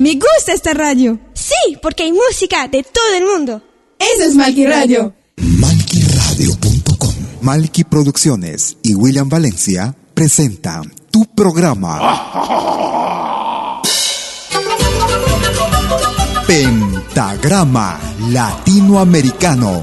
Me gusta esta radio. Sí, porque hay música de todo el mundo. Eso es Malky Radio. Malquiradio.com Malky Producciones y William Valencia presentan tu programa. Pentagrama Latinoamericano.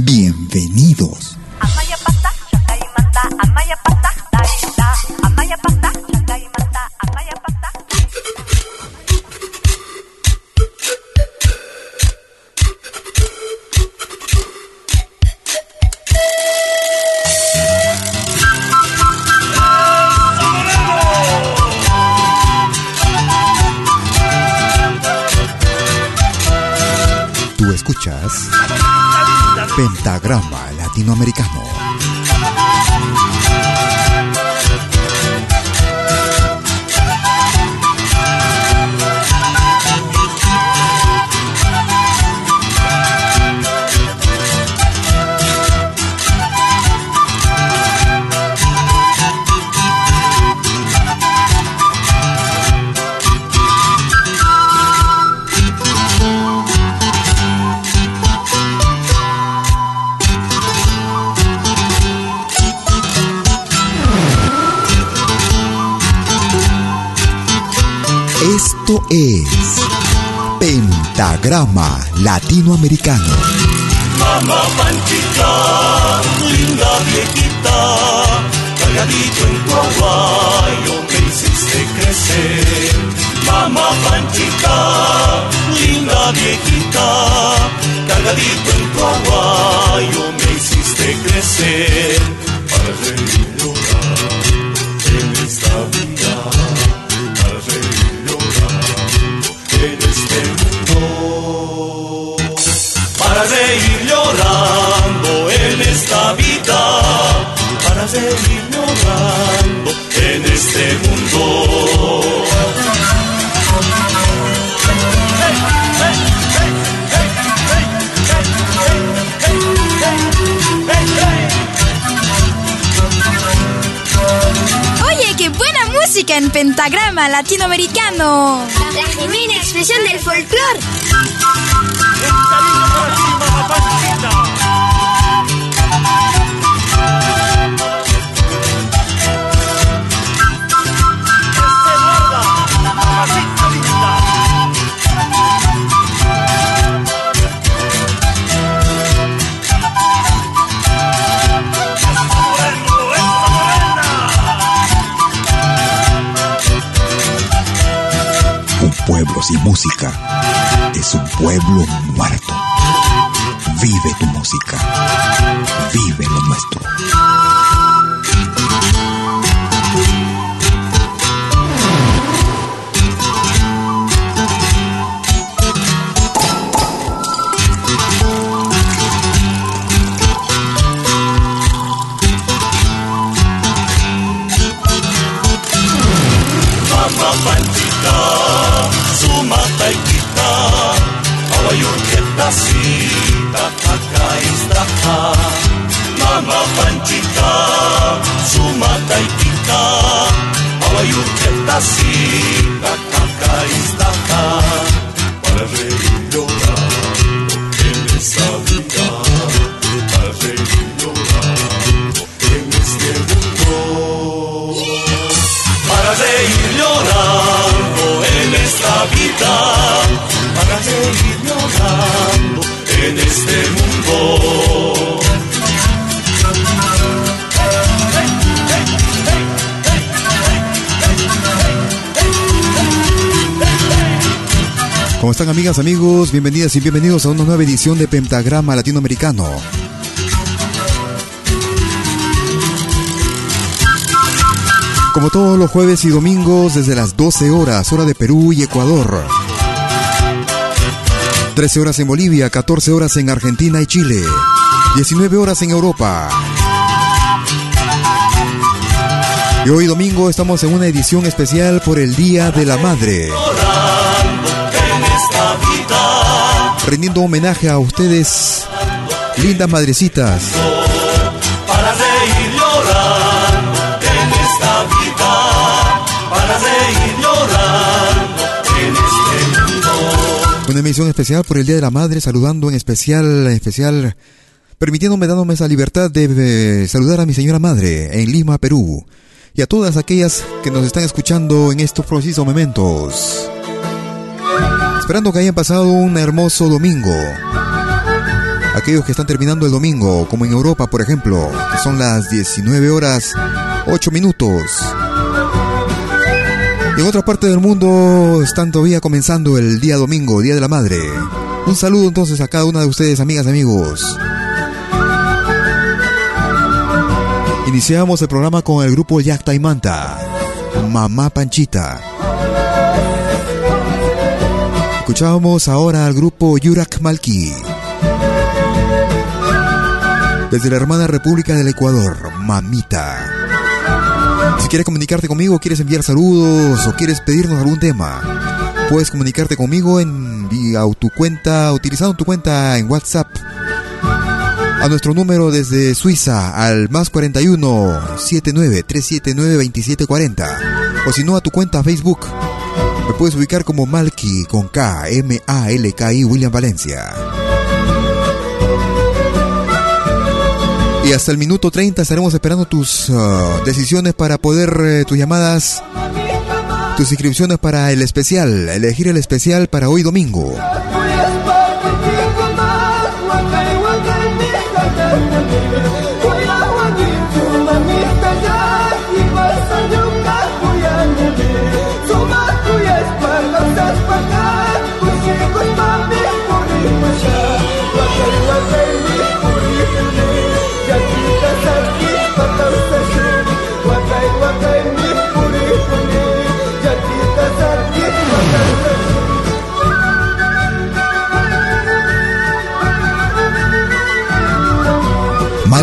Bienvenidos. Tú Pentagrama Latinoamericano. Es Pentagrama Latinoamericano. Mamá Panchita, linda viejita, cargadito en tu aguayo me hiciste crecer. Mamá Panchita, linda viejita, cargadito en tu aguayo me hiciste crecer. Para y llorar en esta vida, en este mundo. Oye, qué buena música en pentagrama latinoamericano. La genuina expresión del folclore. Sin música es un pueblo muerto. Vive tu música. Vive lo nuestro. Amigas, amigos? Bienvenidas y bienvenidos a una nueva edición de Pentagrama Latinoamericano. Como todos los jueves y domingos desde las 12 horas, hora de Perú y Ecuador. 13 horas en Bolivia, 14 horas en Argentina y Chile, 19 horas en Europa. Y hoy domingo estamos en una edición especial por el Día de la Madre. Rendiendo homenaje a ustedes, lindas madrecitas. Para reír en esta vida, para reír en este mundo. Una emisión especial por el Día de la Madre, saludando en especial, en especial, permitiéndome, dándome esa libertad de eh, saludar a mi señora madre en Lima, Perú, y a todas aquellas que nos están escuchando en estos precisos momentos. Esperando que hayan pasado un hermoso domingo. Aquellos que están terminando el domingo, como en Europa, por ejemplo, que son las 19 horas 8 minutos. En otra parte del mundo están todavía comenzando el día domingo, Día de la Madre. Un saludo entonces a cada una de ustedes, amigas y amigos. Iniciamos el programa con el grupo Yacta y Manta, Mamá Panchita. Escuchamos ahora al grupo Yurak Malki. Desde la hermana República del Ecuador, Mamita. Si quieres comunicarte conmigo, quieres enviar saludos o quieres pedirnos algún tema, puedes comunicarte conmigo en vía tu cuenta, utilizando tu cuenta en WhatsApp a nuestro número desde Suiza al más 41 79 379 2740 o si no a tu cuenta Facebook me puedes ubicar como Malky con K, M-A-L-K-I William Valencia. Y hasta el minuto 30 estaremos esperando tus uh, decisiones para poder, uh, tus llamadas, tus inscripciones para el especial, elegir el especial para hoy domingo.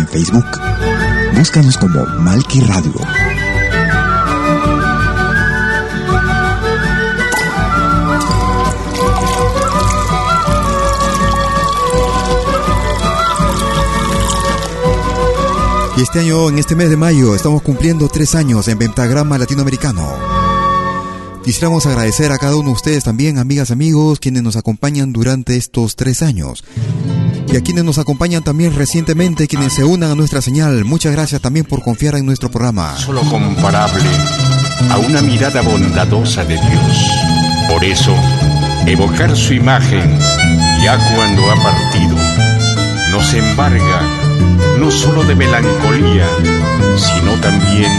En Facebook. Búscanos como Malky Radio. Y este año, en este mes de mayo, estamos cumpliendo tres años en Pentagrama Latinoamericano. Quisiéramos agradecer a cada uno de ustedes también, amigas, amigos, quienes nos acompañan durante estos tres años. Y a quienes nos acompañan también recientemente, quienes se unan a nuestra señal. Muchas gracias también por confiar en nuestro programa. Solo comparable a una mirada bondadosa de Dios. Por eso, evocar su imagen, ya cuando ha partido, nos embarga no solo de melancolía, sino también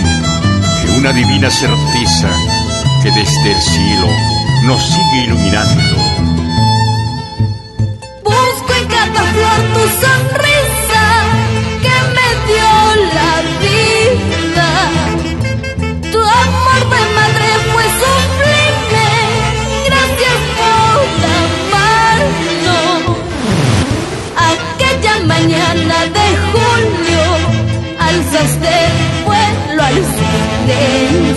de una divina certeza que desde el cielo nos sigue iluminando flor, tu sonrisa que me dio la vida. Tu amor de madre fue sublime, gracias por amarnos. Aquella mañana de julio, alzaste vuelo al cielo.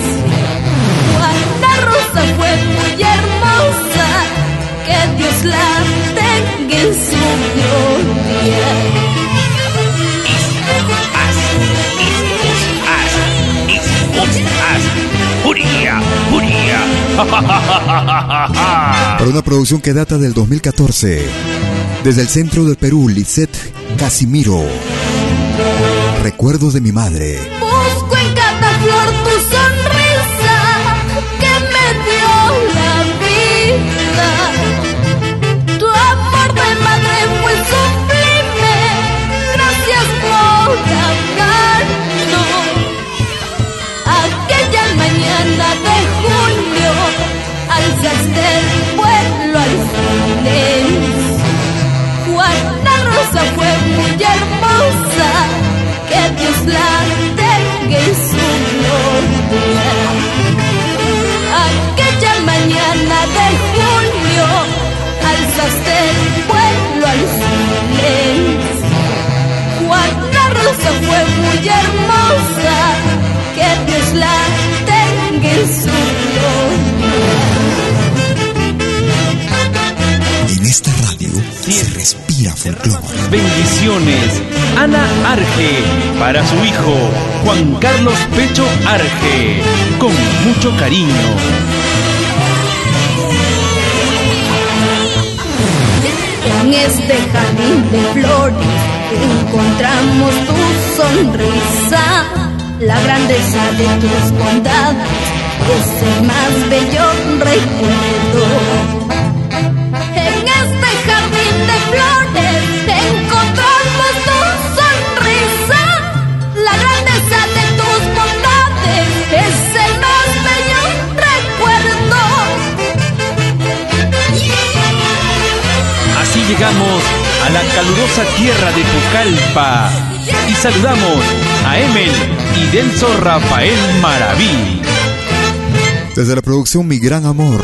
Para una producción que data del 2014, desde el centro del Perú, Lisette Casimiro. Recuerdos de mi madre. Busco en cada flor hermosa, que Dios la tenga en su gloria. En esta radio se respira folclore. Bendiciones. Ana Arge para su hijo Juan Carlos Pecho Arge. Con mucho cariño. En este jardín de flores encontramos tu sonrisa, la grandeza de tus bondades es el más bello recuerdo. A la calurosa tierra de Pucallpa y saludamos a Emel y Delso Rafael Maraví. Desde la producción Mi Gran Amor,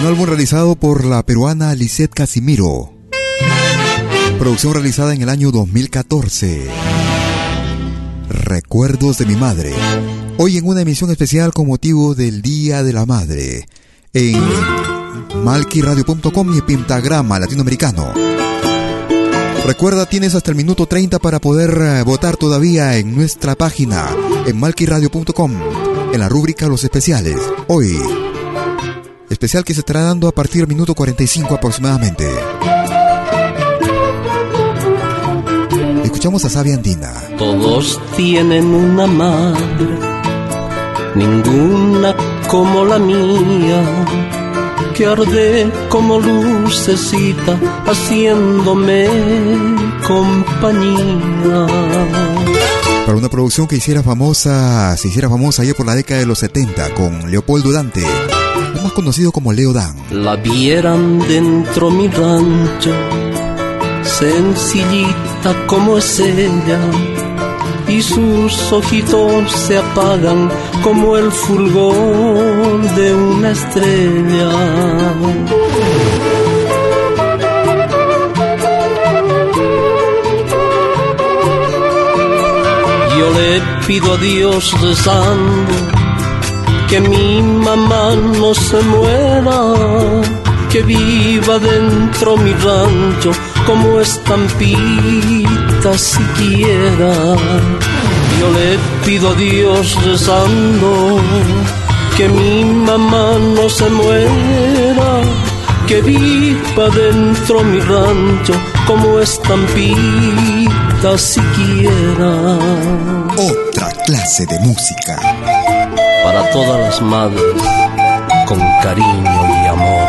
un álbum realizado por la peruana Lisette Casimiro. Producción realizada en el año 2014. Recuerdos de mi madre. Hoy en una emisión especial con motivo del Día de la Madre. En malquiradio.com y Pentagrama Latinoamericano. Recuerda, tienes hasta el minuto 30 para poder eh, votar todavía en nuestra página en malquiradio.com en la rúbrica Los Especiales. Hoy, especial que se estará dando a partir del minuto 45 aproximadamente. Escuchamos a Sabia Andina. Todos tienen una madre, ninguna como la mía, que arde como lucecita, haciéndome compañía. Para una producción que hiciera famosa, se hiciera famosa allá por la década de los 70 con Leopoldo Dante, más conocido como Leo Dan. La vieran dentro mi rancho, sencillita como es ella, y sus ojitos se apagan como el fulgor de una estrella. Yo le pido a Dios rezando que mi mamá no se muera, que viva dentro mi rancho como estampita siquiera. Yo le pido a Dios rezando que mi mamá no se muera, que viva dentro mi rancho como estampita siquiera. Otra clase de música. Para todas las madres, con cariño y amor.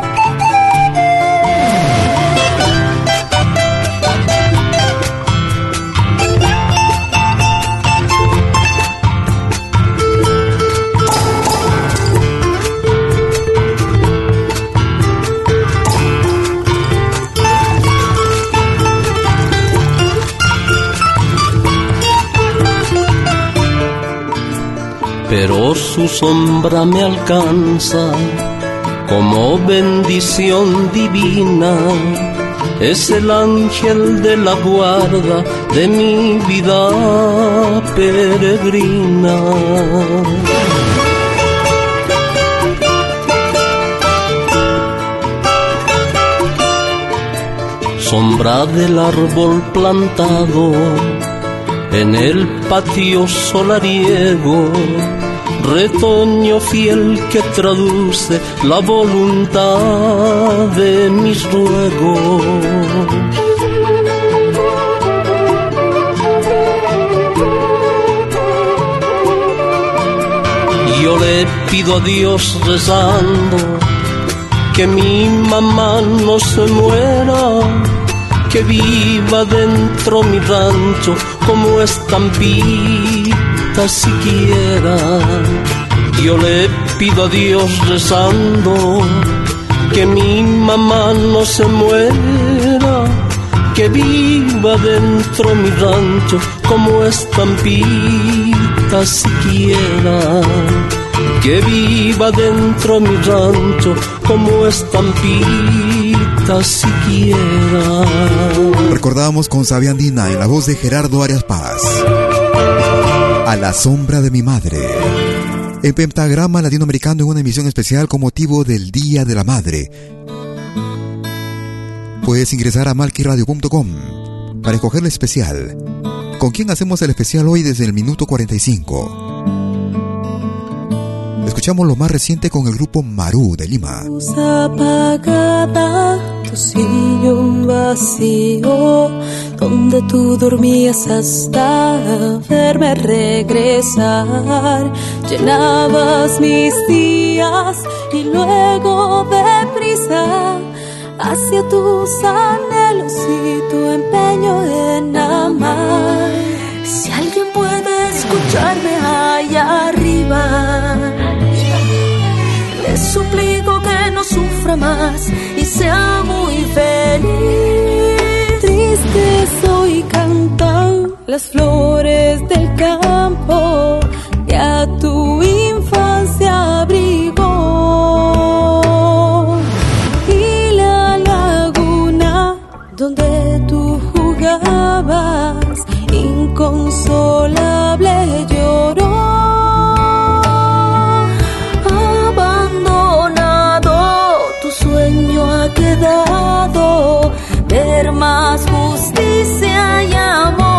pero su sombra me alcanza como bendición divina. Es el ángel de la guarda de mi vida peregrina. Sombra del árbol plantado en el patio solariego, retoño fiel que traduce la voluntad de mis ruegos. Yo le pido a Dios rezando que mi mamá no se muera que viva dentro mi rancho como estampita siquiera. Yo le pido a Dios rezando que mi mamá no se muera, que viva dentro mi rancho como estampita siquiera. Que viva dentro mi rancho como estampita siquiera. Recordábamos con Sabia Andina en la voz de Gerardo Arias Paz. A la sombra de mi madre. El pentagrama latinoamericano en una emisión especial con motivo del Día de la Madre. Puedes ingresar a malquiradio.com para escoger el especial. ¿Con quién hacemos el especial hoy desde el minuto 45? Escuchamos lo más reciente con el grupo Maru de Lima. apagada, tu sillón vacío, donde tú dormías hasta verme regresar. Llenabas mis días y luego deprisa hacia tus anhelos y tu empeño en amar. Si alguien puede escucharme allá arriba sufra más y sea muy feliz. Triste soy cantan las flores del campo que a tu ver más justicia y amor.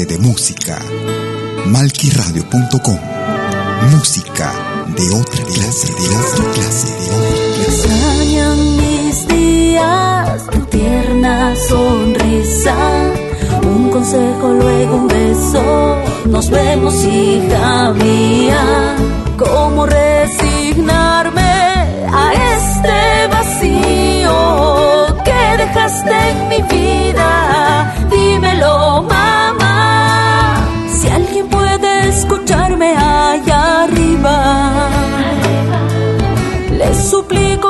Clase de música malquiradio.com. Música de otra clase, de otra clase, de otra clase. Extrañan mis días, tu tierna sonrisa, un consejo, luego un beso. Nos vemos, hija mía. ¿Cómo resignarme a este vacío que dejaste en mi vida? Dímelo, mamá. Escucharme allá arriba, le suplico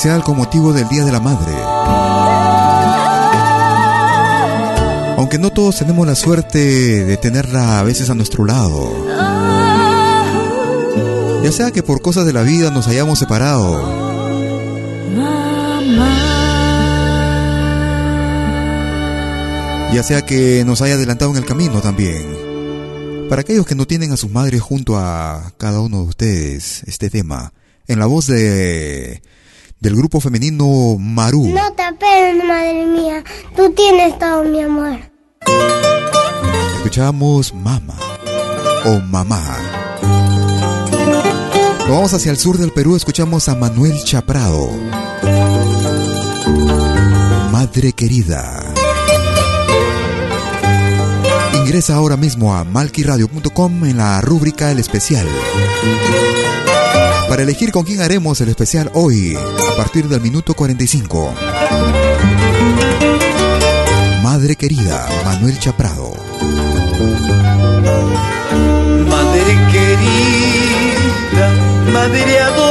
especial con motivo del Día de la Madre. Aunque no todos tenemos la suerte de tenerla a veces a nuestro lado. Ya sea que por cosas de la vida nos hayamos separado. Ya sea que nos haya adelantado en el camino también. Para aquellos que no tienen a sus madres junto a cada uno de ustedes, este tema, en la voz de del grupo femenino Maru. No te apenes, madre mía, tú tienes todo mi amor. Escuchamos Mama o Mamá. vamos hacia el sur del Perú, escuchamos a Manuel Chaprado. Madre querida. Ingresa ahora mismo a malquiradio.com en la rúbrica El Especial. Para elegir con quién haremos el especial hoy, a partir del minuto 45. Madre querida, Manuel Chaprado. Madre querida, madre adorada,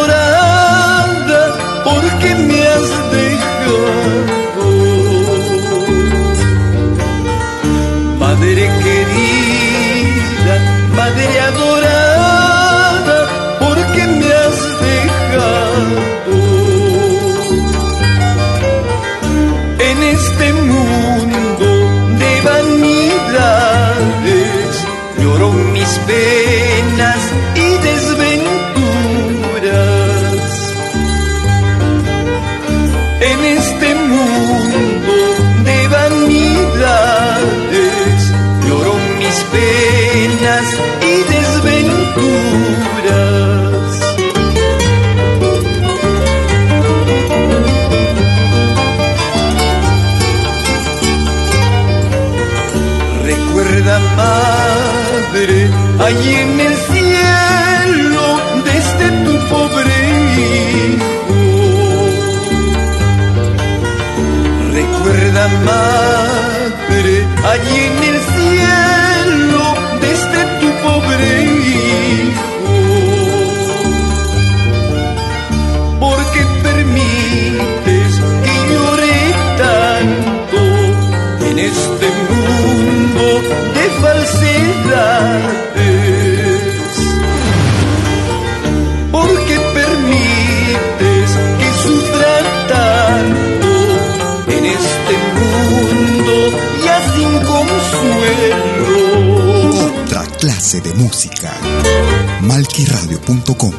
Malquiradio.com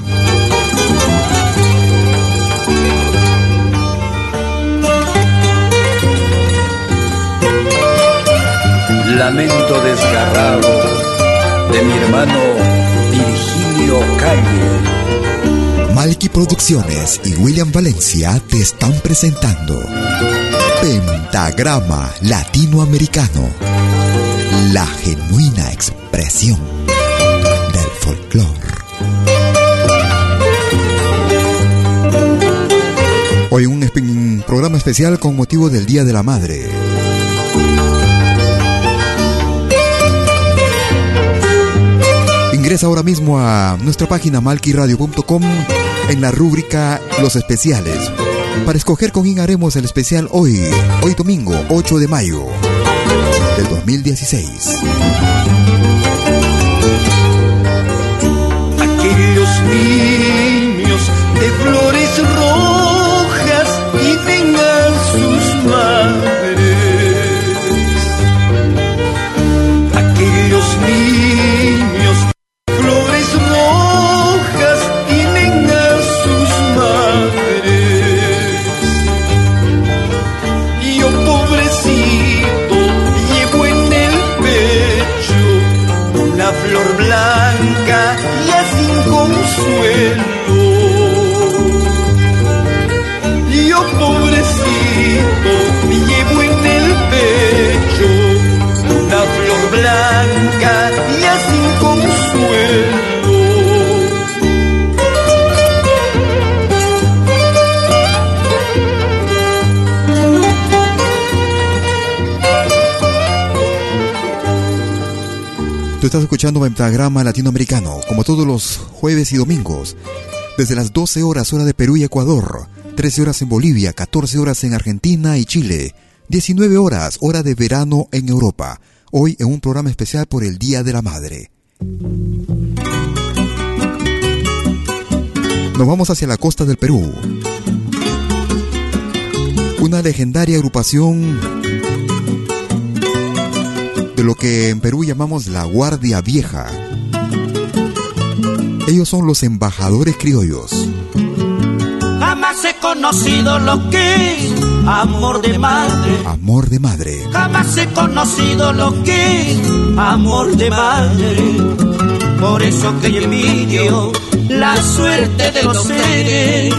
Lamento desgarrado de mi hermano Virgilio Calle. Malqui Producciones y William Valencia te están presentando Pentagrama Latinoamericano, la genuina expresión del folclore. Hoy un, programa especial con motivo del Día de la Madre. Ingresa ahora mismo a nuestra página malquiradio.com en la rúbrica Los Especiales para escoger con quién haremos el especial hoy, hoy domingo 8 de mayo del 2016. Estás escuchando Pentagrama Latinoamericano, como todos los jueves y domingos, desde las 12 horas hora de Perú y Ecuador, 13 horas en Bolivia, 14 horas en Argentina y Chile, 19 horas, hora de verano en Europa. Hoy en un programa especial por el Día de la Madre. Nos vamos hacia la costa del Perú. Una legendaria agrupación de lo que en Perú llamamos la Guardia Vieja. Ellos son los embajadores criollos. Jamás he conocido lo que es amor de madre. Amor de madre. Jamás he conocido lo que es amor de madre. Por eso que yo envidio la suerte de los seres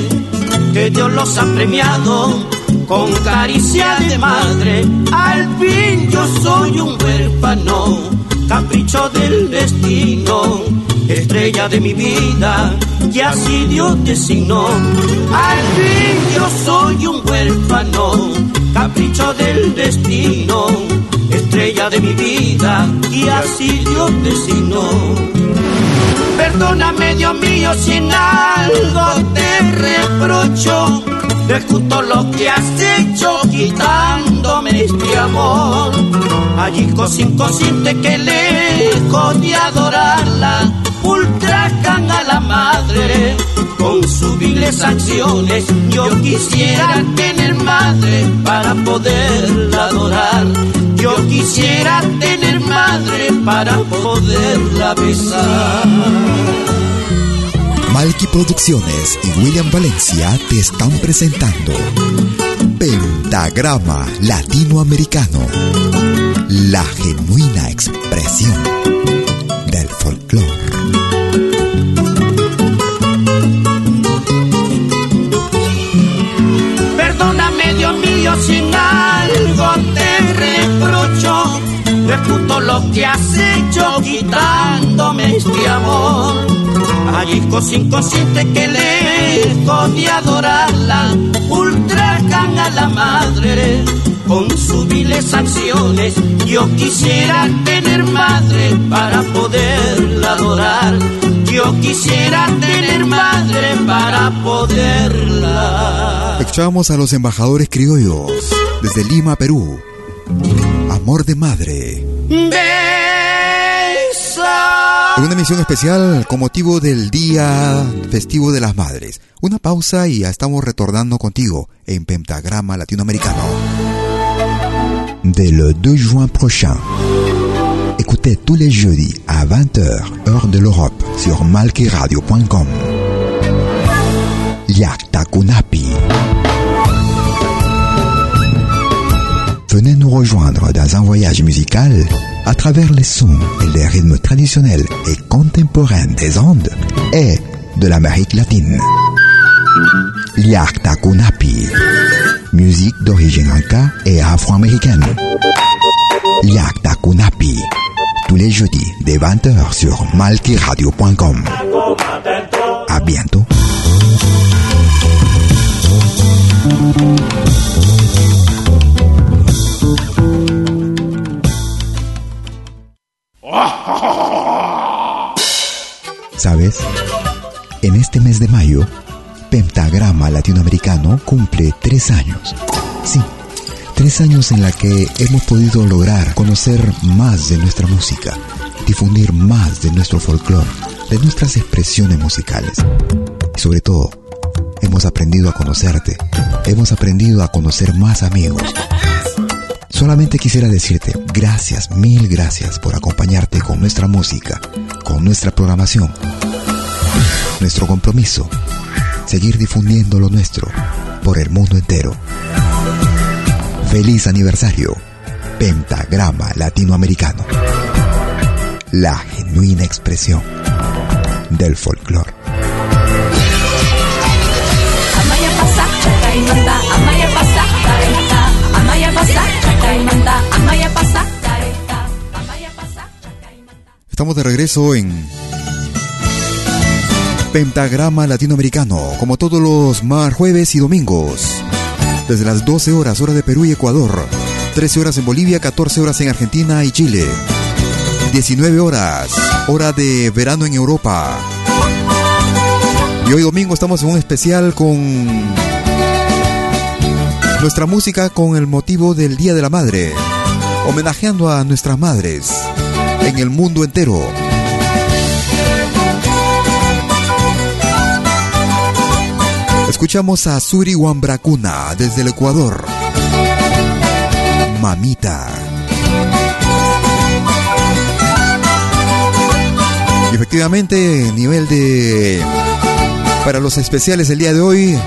que Dios los ha premiado con caricia de madre. Al fin yo soy un huérfano, capricho del destino, estrella de mi vida, y así Dios designó. Al fin yo soy un huérfano, capricho del destino, estrella de mi vida, y así Dios designó. Perdóname, Dios mío, si en algo te reprocho de justo lo que has hecho quitándome este amor. Allí sin consciente que lejos de adorarla, ultrajan a la madre con subiles acciones. Yo quisiera tener madre para poderla adorar. Yo quisiera tener madre para poderla besar. Malky Producciones y William Valencia te están presentando Pentagrama Latinoamericano, la genuina expresión del folclore. Perdóname, Dios mío, sin algo te reprocho. Reputo lo que has hecho quitándome este amor. Allí inconsciente que lejos de adorarla, ultrajan a la madre con subiles acciones. Yo quisiera tener madre para poderla adorar. Yo quisiera tener madre para poderla. Escuchamos a los embajadores criollos desde Lima, Perú. Amor de madre. Besa. En una emisión especial con motivo del Día Festivo de las Madres. Una pausa y ya estamos retornando contigo en Pentagrama Latinoamericano. Dès le 2 juin prochain, écoutez tous les jeudis à 20h, heure de l'Europe, sur malkiradio.com. Yakta Kunapi. Venez nous rejoindre dans un voyage musical à travers les sons et les rythmes traditionnels et contemporains des Andes et de l'Amérique latine. Yakta Kunapi. Musique d'origine inca et afro-américaine. Yakta Kunapi. Tous les jeudis dès 20h sur malkiradio.com. À bientôt. ¿Sabes? En este mes de mayo, Pentagrama Latinoamericano cumple tres años. Sí, tres años en la que hemos podido lograr conocer más de nuestra música, difundir más de nuestro folclore, de nuestras expresiones musicales. Y sobre todo, hemos aprendido a conocerte, hemos aprendido a conocer más amigos. Solamente quisiera decirte gracias, mil gracias por acompañarte con nuestra música, con nuestra programación. Nuestro compromiso, seguir difundiendo lo nuestro por el mundo entero. Feliz aniversario, Pentagrama Latinoamericano. La genuina expresión del folclore. Estamos de regreso en Pentagrama Latinoamericano, como todos los mar jueves y domingos. Desde las 12 horas, hora de Perú y Ecuador. 13 horas en Bolivia, 14 horas en Argentina y Chile. 19 horas, hora de verano en Europa. Y hoy domingo estamos en un especial con Nuestra música con el motivo del Día de la Madre, homenajeando a nuestras madres en el mundo entero. Escuchamos a Suri Wambracuna desde el Ecuador. Mamita. Y efectivamente, nivel de... Para los especiales el día de hoy,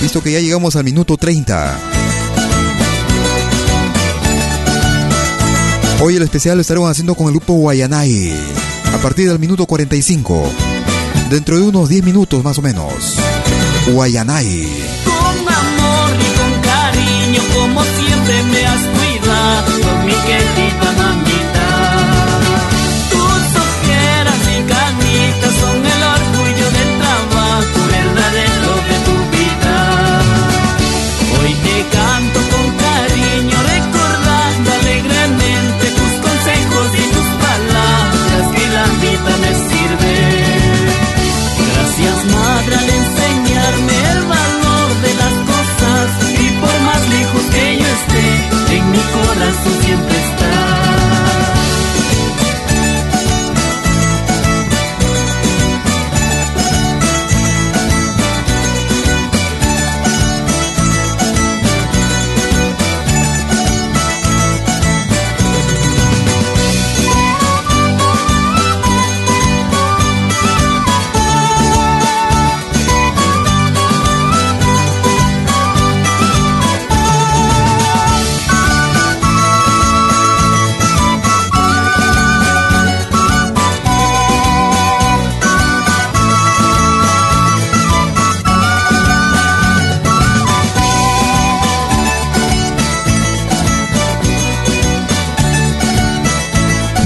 visto que ya llegamos al minuto 30. Hoy el especial lo estaremos haciendo con el grupo Guayanay, a partir del minuto 45. Dentro de unos 10 minutos más o menos. Guayanay. Con amor y con cariño, como siempre me has cuidado, mi querida mamita.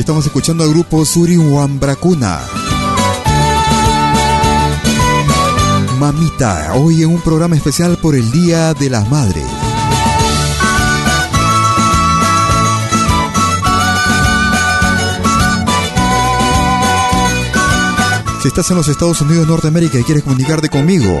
Estamos escuchando al grupo Suri Wambracuna. Mamita, hoy en un programa especial por el Día de las Madres. Si estás en los Estados Unidos de Norteamérica y quieres comunicarte conmigo,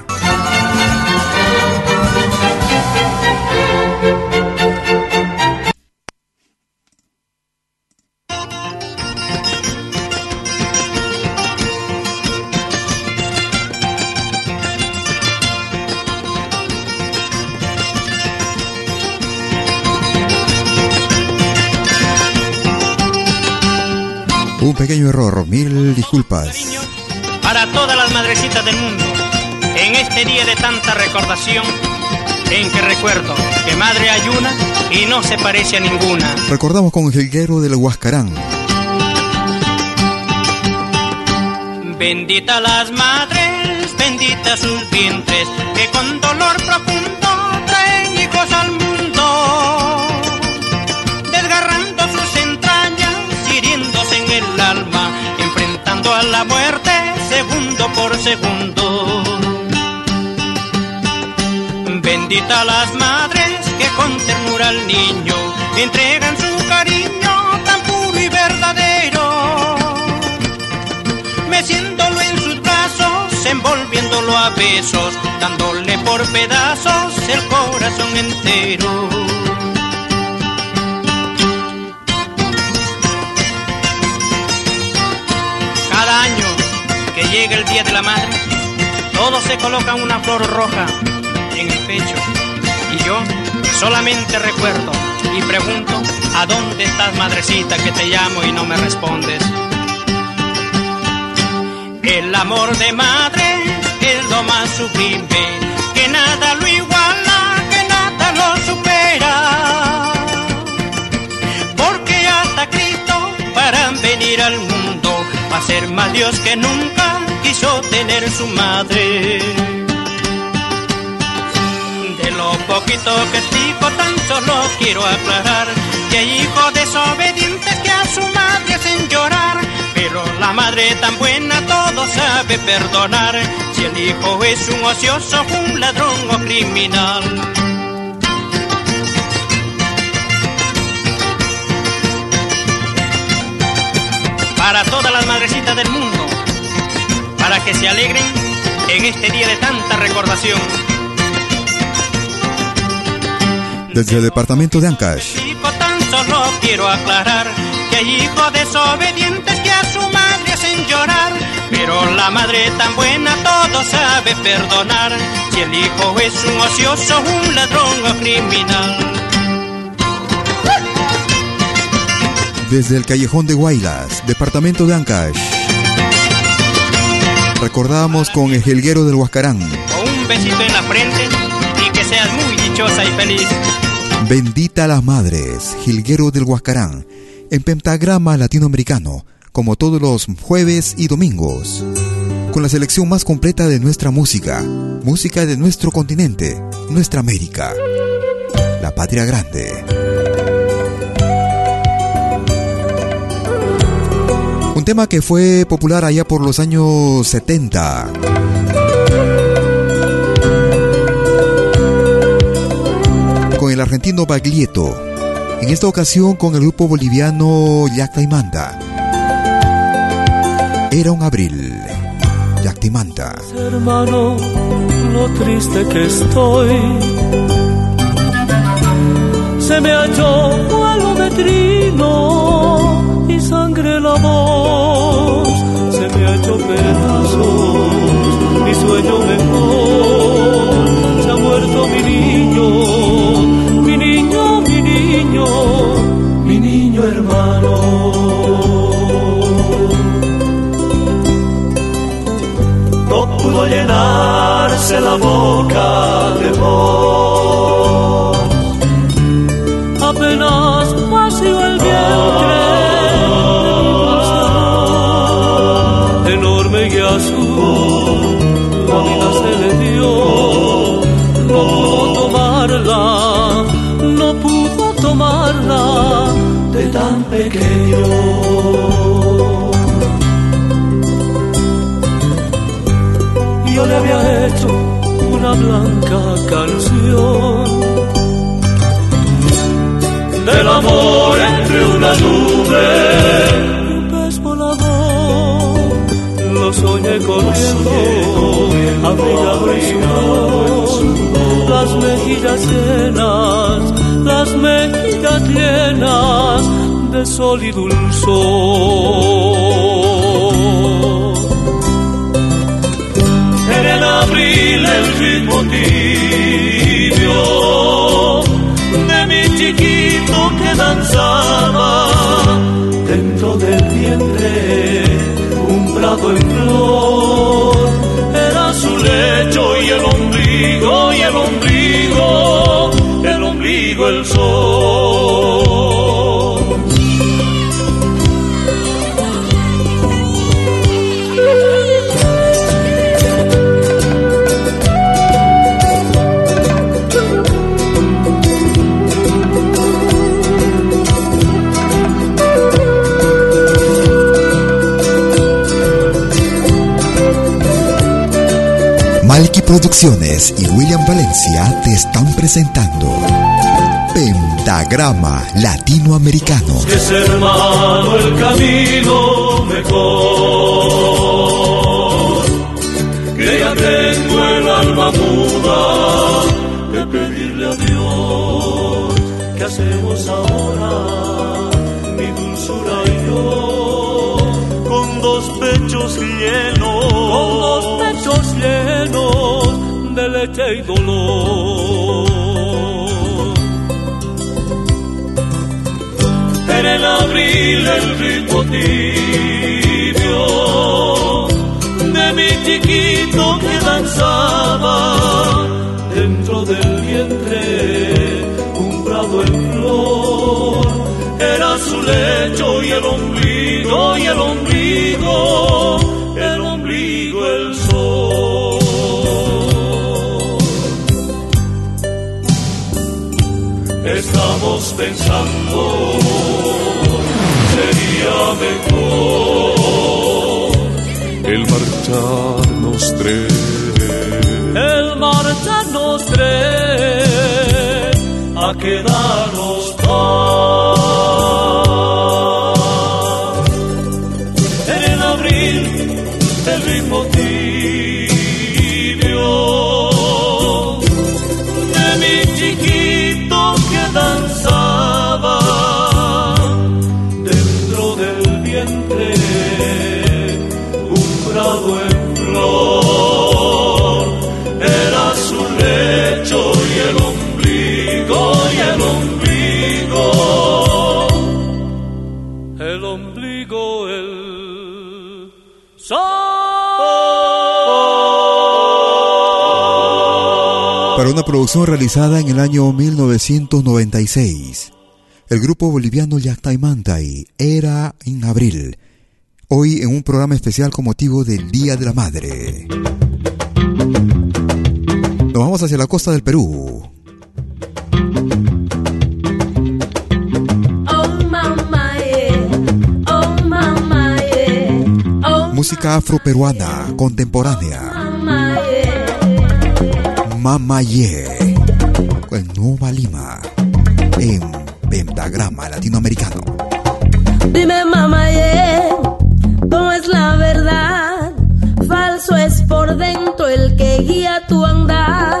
Un pequeño error, mil disculpas. Para todas las madrecitas del mundo, en este día de tanta recordación, en que recuerdo que madre hay una y no se parece a ninguna. Recordamos con el jilguero del Huascarán. Bendita las madres, benditas sus vientres, que con dolor profundo traen hijos al mundo, el alma, enfrentando a la muerte segundo por segundo. Bendita las madres que con ternura al niño entregan su cariño tan puro y verdadero meciéndolo en sus brazos, envolviéndolo a besos, dándole por pedazos el corazón entero. Llega el Día de la Madre, todos se colocan una flor roja en el pecho. Y yo solamente recuerdo y pregunto, ¿a dónde estás, madrecita, que te llamo y no me respondes? El amor de madre es lo más sublime, que nada lo iguala, que nada lo supera. Porque hasta Cristo para venir al mundo, va a ser más Dios que nunca quiso tener su madre. De lo poquito que explico, tan solo quiero aclarar que hay hijos desobedientes que a su madre hacen llorar. Pero la madre tan buena todo sabe perdonar si el hijo es un ocioso, un ladrón o criminal. Para todas las madrecitas del mundo, para que se alegren en este día de tanta recordación. Desde el departamento de Ancash. Tan solo quiero aclarar que hay hijos desobedientes que a su madre hacen llorar. Pero la madre tan buena todo sabe perdonar. Si el hijo es un ocioso, un ladrón o criminal. Desde el callejón de Guaylas, departamento de Ancash. Recordamos con el jilguero del Huascarán. Con un besito en la frente y que seas muy dichosa y feliz. Bendita las madres, jilguero del Huascarán, en pentagrama latinoamericano, como todos los jueves y domingos. Con la selección más completa de nuestra música, música de nuestro continente, nuestra América, la patria grande. Un tema que fue popular allá por los años 70. Con el argentino Baglietto. En esta ocasión con el grupo boliviano Yactaimanda. Era un abril. Yactimanta. Hermano, lo triste que estoy. Se me halló vuelo de sangre la voz. Se me ha hecho pedazos mi sueño mejor. Se ha muerto mi niño, mi niño, mi niño, mi niño hermano. No pudo llenarse la boca de voz. Apenas vacío el vientre no pudo tomarla de tan pequeño. yo le había hecho una blanca canción del amor entre una nube y un pez volador. Lo soñé corriendo, abrigado en su las mejillas llenas, las mejillas llenas de sol y dulzor. En el abril el ritmo tibio de mi chiquito que danzaba dentro del vientre un prado en flor. Era su lecho y el ombligo, el sol. Malky Producciones y William Valencia te están presentando Pentagrama Latinoamericano. Es hermano el camino mejor, que ya tengo el alma muda de pedirle a Dios. ¿Qué hacemos ahora, mi dulzura y yo? Con dos pechos llenos, con dos pechos llenos de leche y dolor. Abril el ritmo tibio de mi chiquito que danzaba dentro del vientre un prado en flor. Era su lecho y el ombligo y el ombligo el ombligo el sol. Estamos pensando mejor. El marcharnos tres el marcharnos tres a quedarnos una producción realizada en el año 1996, el grupo boliviano Yactaimantay era en abril, hoy en un programa especial con motivo del Día de la Madre. Nos vamos hacia la costa del Perú. Música afroperuana contemporánea. Mamaye, con Nueva Lima, en pentagrama latinoamericano. Dime mamá, yeah, ¿cómo es la verdad? Falso es por dentro el que guía tu andar.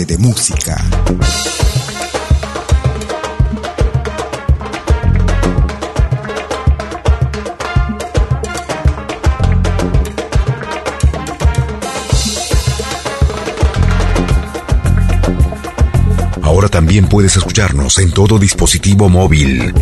De música. Ahora también puedes escucharnos en todo dispositivo móvil.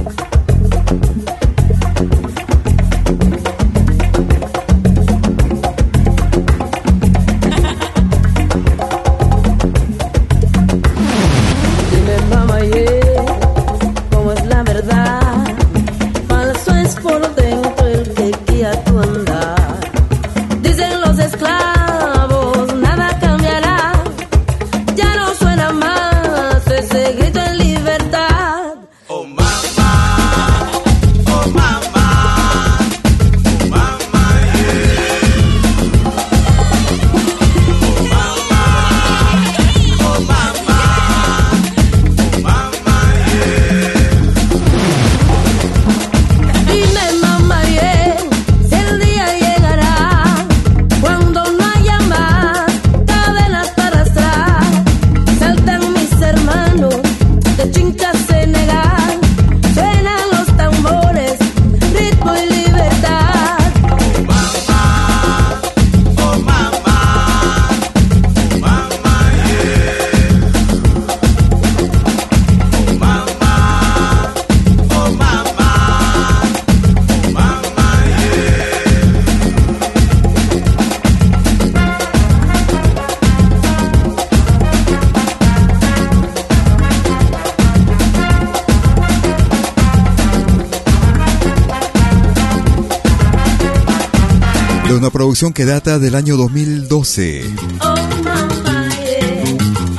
Que data del año 2012.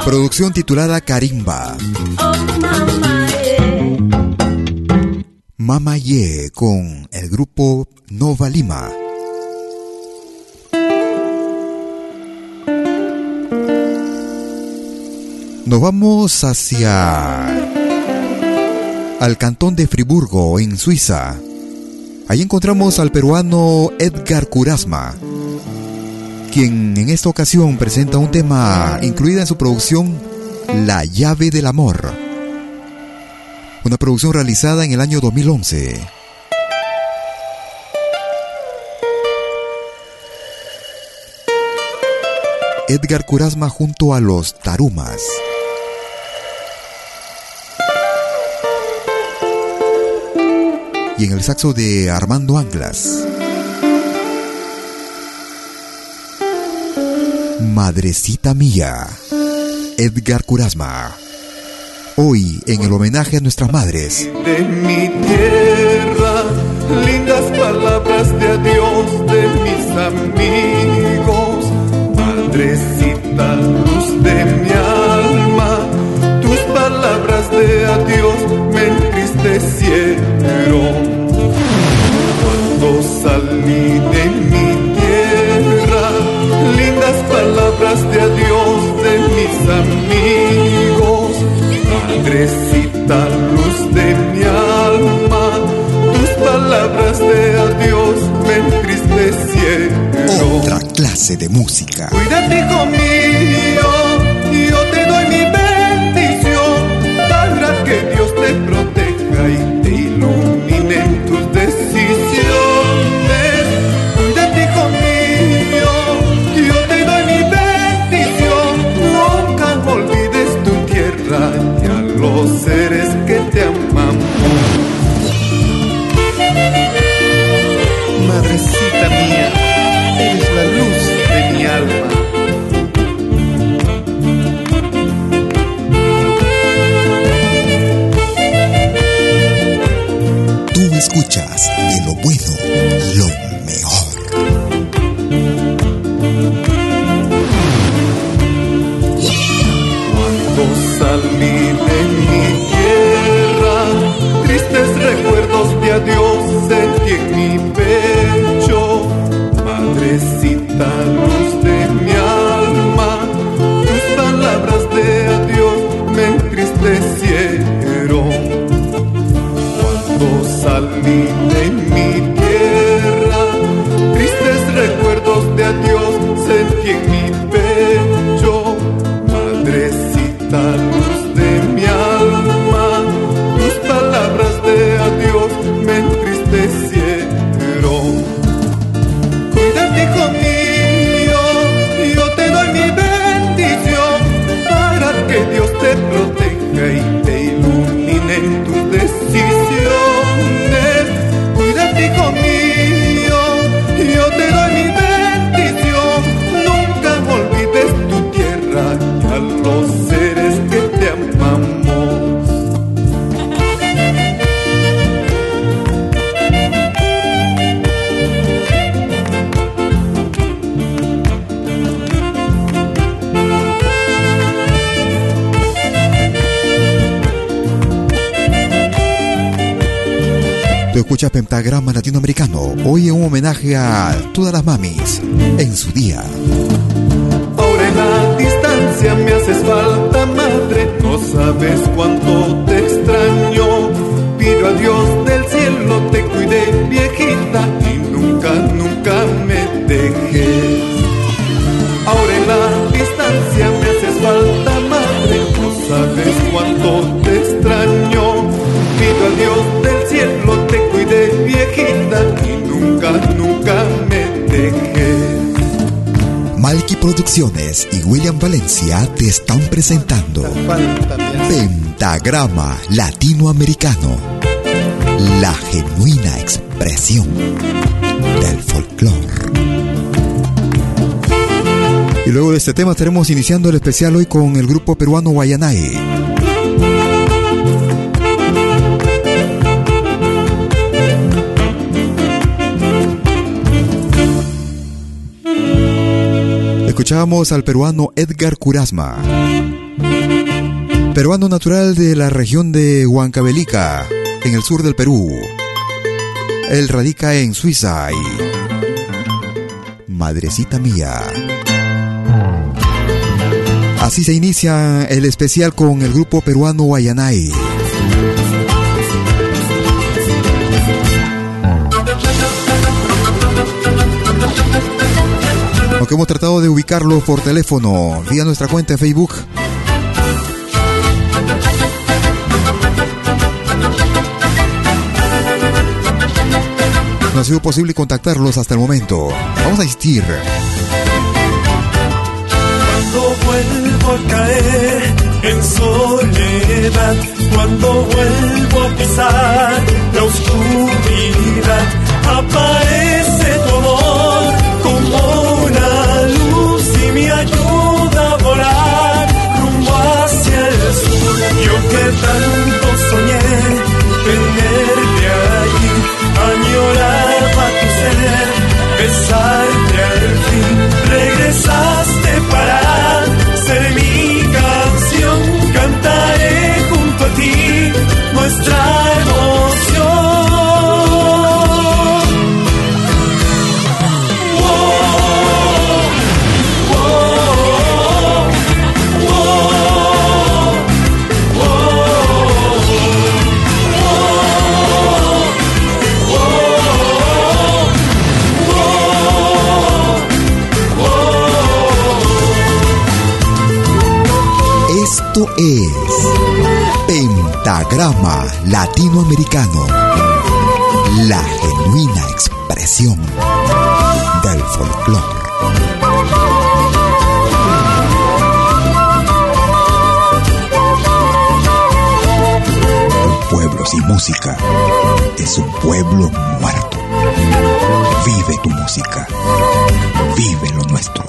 Producción titulada Karimba. Mama Ye con el grupo Nova Lima. Nos vamos hacia al cantón de Friburgo, en Suiza. Ahí encontramos al peruano Edgar Curasma, quien en esta ocasión presenta un tema incluida en su producción La llave del amor, una producción realizada en el año 2011. Edgar Curasma junto a los Tarumas. y en el saxo de Armando Anglas. Madrecita mía, Edgar Curasma. Hoy en el homenaje a nuestras madres. De mi tierra, lindas palabras de adiós de mis amigos. Madrecita, luz de mi alma, tus palabras de adiós me entristecieron palabras de adiós de mis amigos, madrecita luz de mi alma, tus palabras de adiós me entristecieron. Otra clase de música. Cuídate, hijo Pentagrama Latinoamericano, hoy en un homenaje a todas las mamis en su día. Ahora en la distancia me haces falta, madre, no sabes cuánto te extraño. Pido a Dios del cielo te cuide, viejita, y nunca, nunca me dejes. Ahora en la distancia me haces falta, madre, no sabes cuánto te extraño. Pido a Dios Producciones y William Valencia te están presentando Pentagrama Latinoamericano, la genuina expresión del folclore. Y luego de este tema estaremos iniciando el especial hoy con el grupo peruano Guayanay. Escuchamos al peruano Edgar Curasma, peruano natural de la región de Huancavelica, en el sur del Perú. Él radica en Suiza y... Madrecita mía. Así se inicia el especial con el grupo peruano Guayanay. Aunque hemos tratado de ubicarlo por teléfono vía nuestra cuenta de Facebook. No ha sido posible contactarlos hasta el momento. Vamos a insistir. Cuando vuelvo a caer en soledad, cuando vuelvo a pisar la oscuridad, aparece tu amor como tanto soñé tenerte allí, añoraba tu ser, besarte al fin, regresaste para ser mi canción, cantaré junto a ti nuestra emoción. Es Pentagrama Latinoamericano, la genuina expresión del folclore. Pueblo sin música es un pueblo muerto. Vive tu música, vive lo nuestro.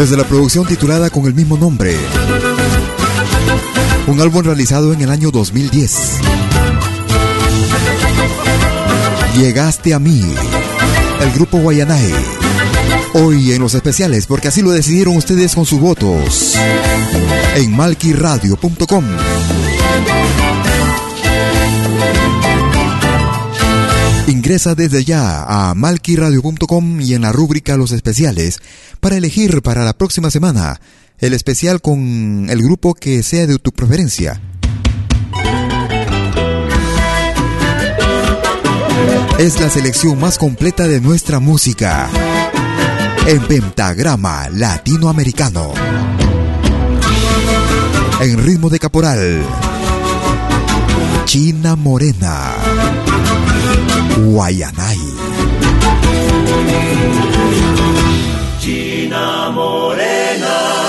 Desde la producción titulada con el mismo nombre. Un álbum realizado en el año 2010. Llegaste a mí. El grupo Guayanay. Hoy en los especiales, porque así lo decidieron ustedes con sus votos. En malquiradio.com. Ingresa desde ya a malquiradio.com y en la rúbrica Los especiales para elegir para la próxima semana el especial con el grupo que sea de tu preferencia. Es la selección más completa de nuestra música en pentagrama latinoamericano. En ritmo de caporal. China Morena. Guayanay. China Morena.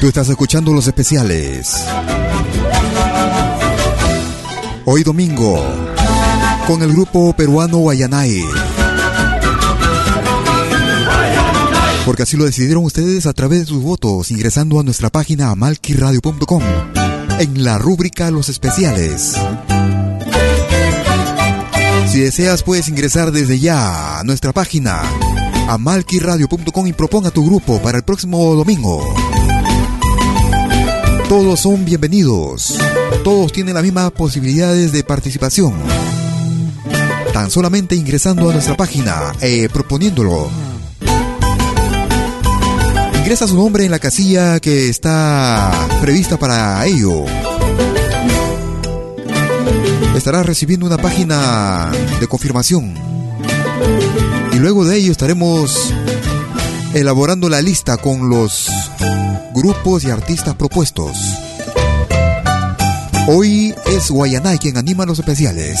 Tú estás escuchando los especiales. Hoy domingo, con el grupo peruano Guayanay. Porque así lo decidieron ustedes a través de sus votos, ingresando a nuestra página malquiradio.com en la rúbrica Los especiales. Si deseas, puedes ingresar desde ya a nuestra página a malquiradio.com y proponga tu grupo para el próximo domingo. Todos son bienvenidos. Todos tienen las mismas posibilidades de participación. Tan solamente ingresando a nuestra página e proponiéndolo. Ingresa su nombre en la casilla que está prevista para ello. Estarás recibiendo una página de confirmación. Y luego de ello estaremos elaborando la lista con los grupos y artistas propuestos. Hoy es Guayanay quien anima los especiales.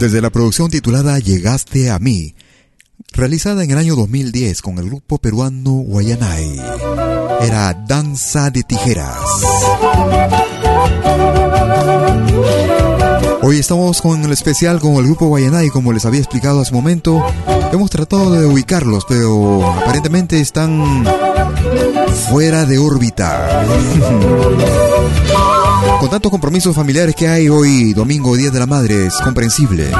Desde la producción titulada Llegaste a mí, realizada en el año 2010 con el grupo peruano Guayanay, era Danza de Tijeras. Hoy estamos con el especial con el grupo Guayanay, como les había explicado hace un momento. Hemos tratado de ubicarlos, pero aparentemente están fuera de órbita. Con tantos compromisos familiares que hay hoy, domingo, Día de la Madre, es comprensible.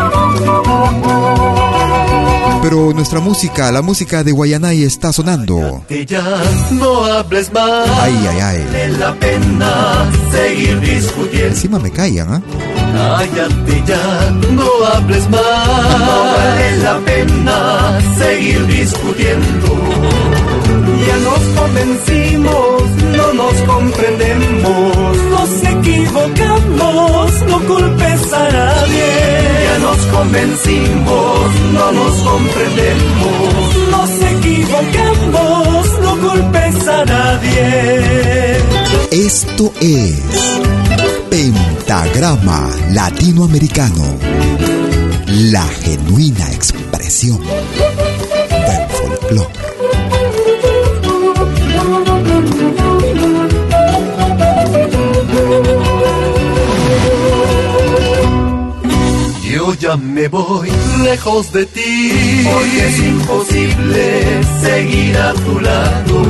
Pero nuestra música, la música de Guayanay está sonando. Ya no hables más. Ay, ay, ay. Vale la pena seguir discutiendo. Encima me callan, ¿ah? Cállate ya, no hables más. No vale la pena seguir discutiendo. Ya nos convencimos, no nos comprendemos. Nos equivocamos, no culpes a nadie. Ya nos convencimos, no nos comprendemos. Nos equivocamos, no culpes a nadie. Esto es Pentagrama Latinoamericano, la genuina expresión del folclore. Yo ya me voy lejos de ti, porque es imposible seguir a tu lado.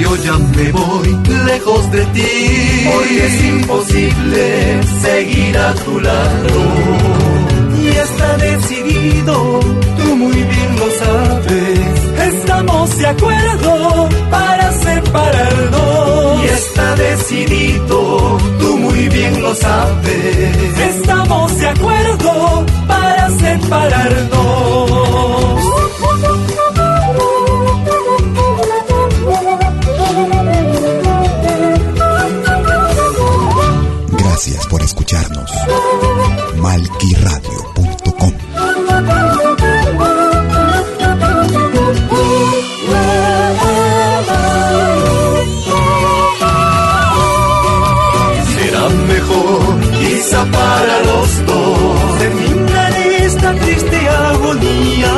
Yo ya me voy lejos de ti, porque es imposible seguir a tu lado. Y está decidido, tú muy bien lo sabes. Estamos de acuerdo para separarnos. Y está decidido, tú muy bien lo sabes. Estamos de acuerdo para separarnos. Para los dos, terminar esta triste agonía.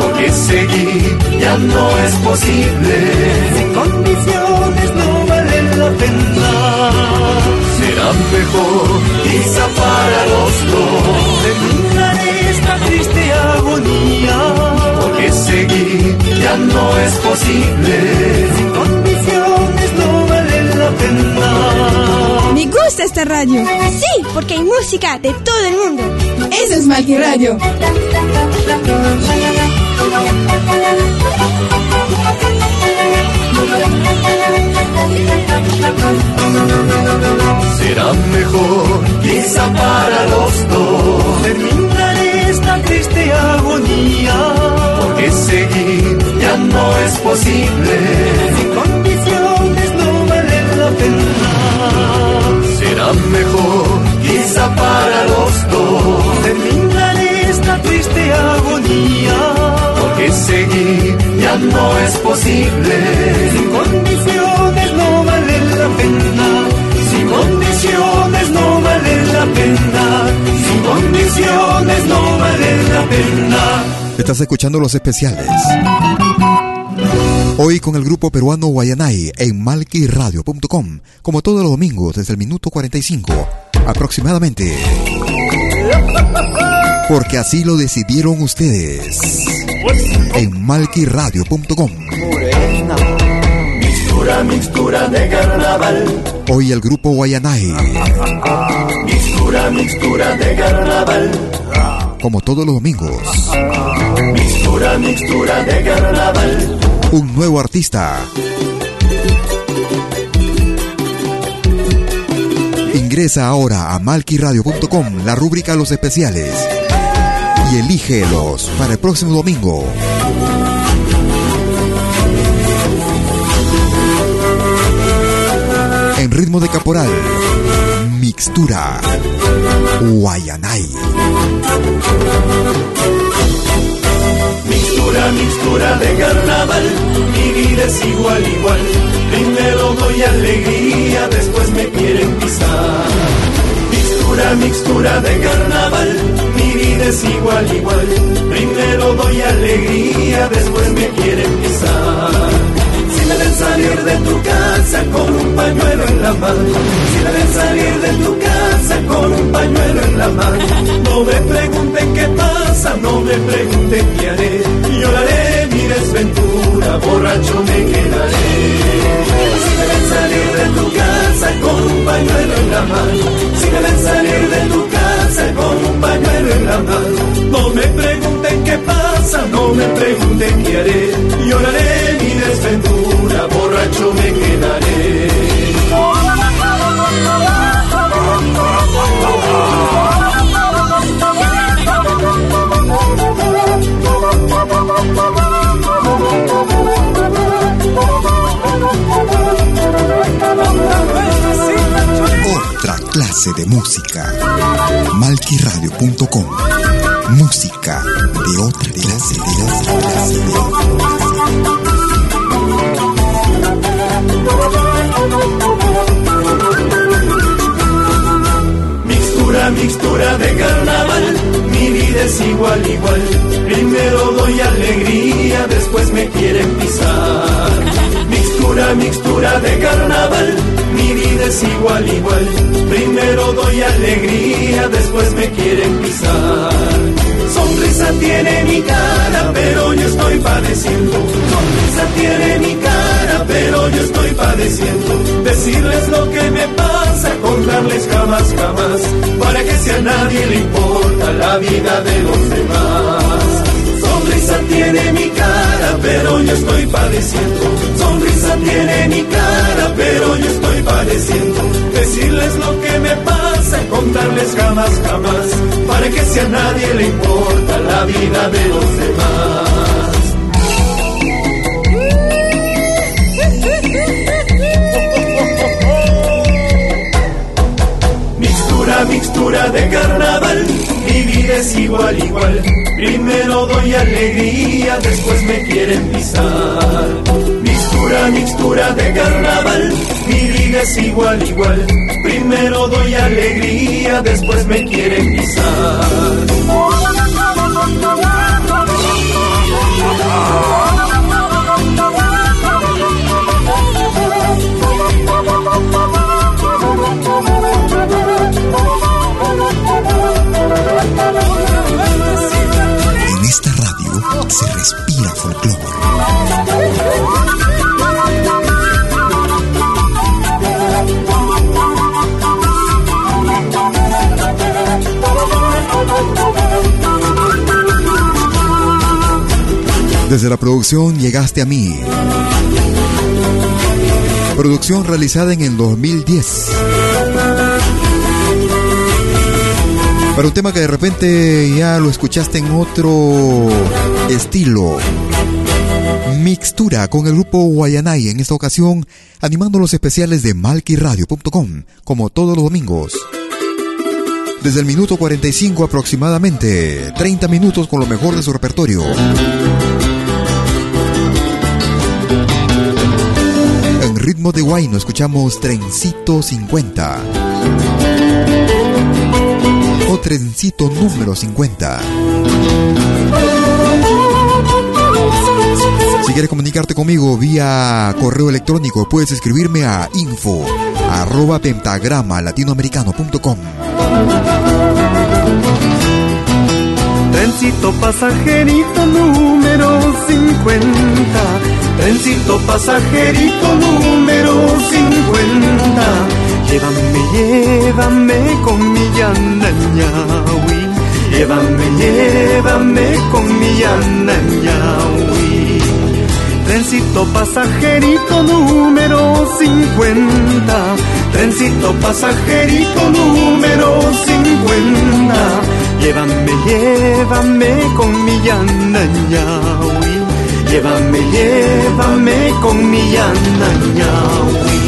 Porque seguir ya no es posible. Sin condiciones no vale la pena. Será mejor, quizá para los dos, terminar esta triste agonía. Porque seguir ya no es posible. Sin condiciones no vale la pena. Me gusta esta radio. Sí, porque hay música de todo el mundo. Eso es Malqui Radio. Será mejor, quizá para los dos, terminar esta triste agonía. Porque seguir ya no es posible. Sin condiciones no Será mejor, quizá para los dos, terminar esta triste agonía. Porque seguir ya no es posible. Sin condiciones no vale la pena. Sin condiciones no vale la pena. Sin condiciones no vale la pena. Estás escuchando los especiales. Hoy con el grupo peruano Guayanay en malquiradio.com, como todos los domingos desde el minuto 45 aproximadamente. Porque así lo decidieron ustedes. en malquiradio.com. Mixtura, mixtura de carnaval. Hoy el grupo Guayanay. Mixtura, mixtura de carnaval. Como todos los domingos. Mixtura, mixtura de carnaval. Un nuevo artista. Ingresa ahora a malquiradio.com, la rúbrica Los Especiales. Y elígelos para el próximo domingo. En ritmo de caporal, mixtura, Guayanay. Mixtura, mixtura de carnaval, mi vida es igual, igual. Primero doy alegría, después me quieren pisar. Mixtura, mixtura de carnaval, mi vida es igual, igual. Primero doy alegría, después me quieren pisar. Salir de tu casa con un pañuelo en la mano, si ven salir de tu casa con un pañuelo en la mano, no me pregunten qué pasa, no me pregunten qué haré, lloraré mi desventura, borracho me quedaré. Si ven salir de tu casa con un pañuelo en la mano, si ven salir de tu casa con un pañuelo en la mano, no me pregunten qué pasa, no me pregunten qué haré, lloraré mi desventura, borracho me quedaré. De música. Malquiradio.com. Música de otra clase, de clase, Mixtura, mixtura de carnaval, mi vida es igual, igual. Primero doy alegría, después me quieren pisar. Mixtura, de carnaval, mi vida es igual, igual. Primero doy alegría, después me quieren pisar. Sonrisa tiene mi cara, pero yo estoy padeciendo. Sonrisa tiene mi cara, pero yo estoy padeciendo. Decirles lo que me pasa, contarles jamás, jamás. Para que si a nadie le importa la vida de los demás. Sonrisa tiene mi cara, pero yo estoy padeciendo. Tiene mi cara, pero yo estoy padeciendo. Decirles lo que me pasa, contarles jamás, jamás. Para que si a nadie le importa la vida de los demás. Mixtura, mixtura de carnaval, mi vida es igual, igual. Primero doy alegría, después me quieren pisar. Mixtura, mixtura de carnaval, mi vida es igual, igual. Primero doy alegría, después me quieren pisar. Desde la producción llegaste a mí. Producción realizada en el 2010. Para un tema que de repente ya lo escuchaste en otro estilo. Mixtura con el grupo Guayanay en esta ocasión animando los especiales de malquiradio.com como todos los domingos. Desde el minuto 45 aproximadamente, 30 minutos con lo mejor de su repertorio. Ritmo de guayno escuchamos Trencito 50 o Trencito número 50. Si quieres comunicarte conmigo vía correo electrónico, puedes escribirme a info arroba pentagrama latinoamericano.com. Trencito pasajerito número 50. Trencito pasajerito número 50. Llévame, llévame con mi yanañawi. Llévame, llévame con mi yanañawi. Trencito pasajerito número 50. Trencito pasajerito número 50. Llévame, llévame con mi yanañawi. Llévame, llévame con mi yanañawi.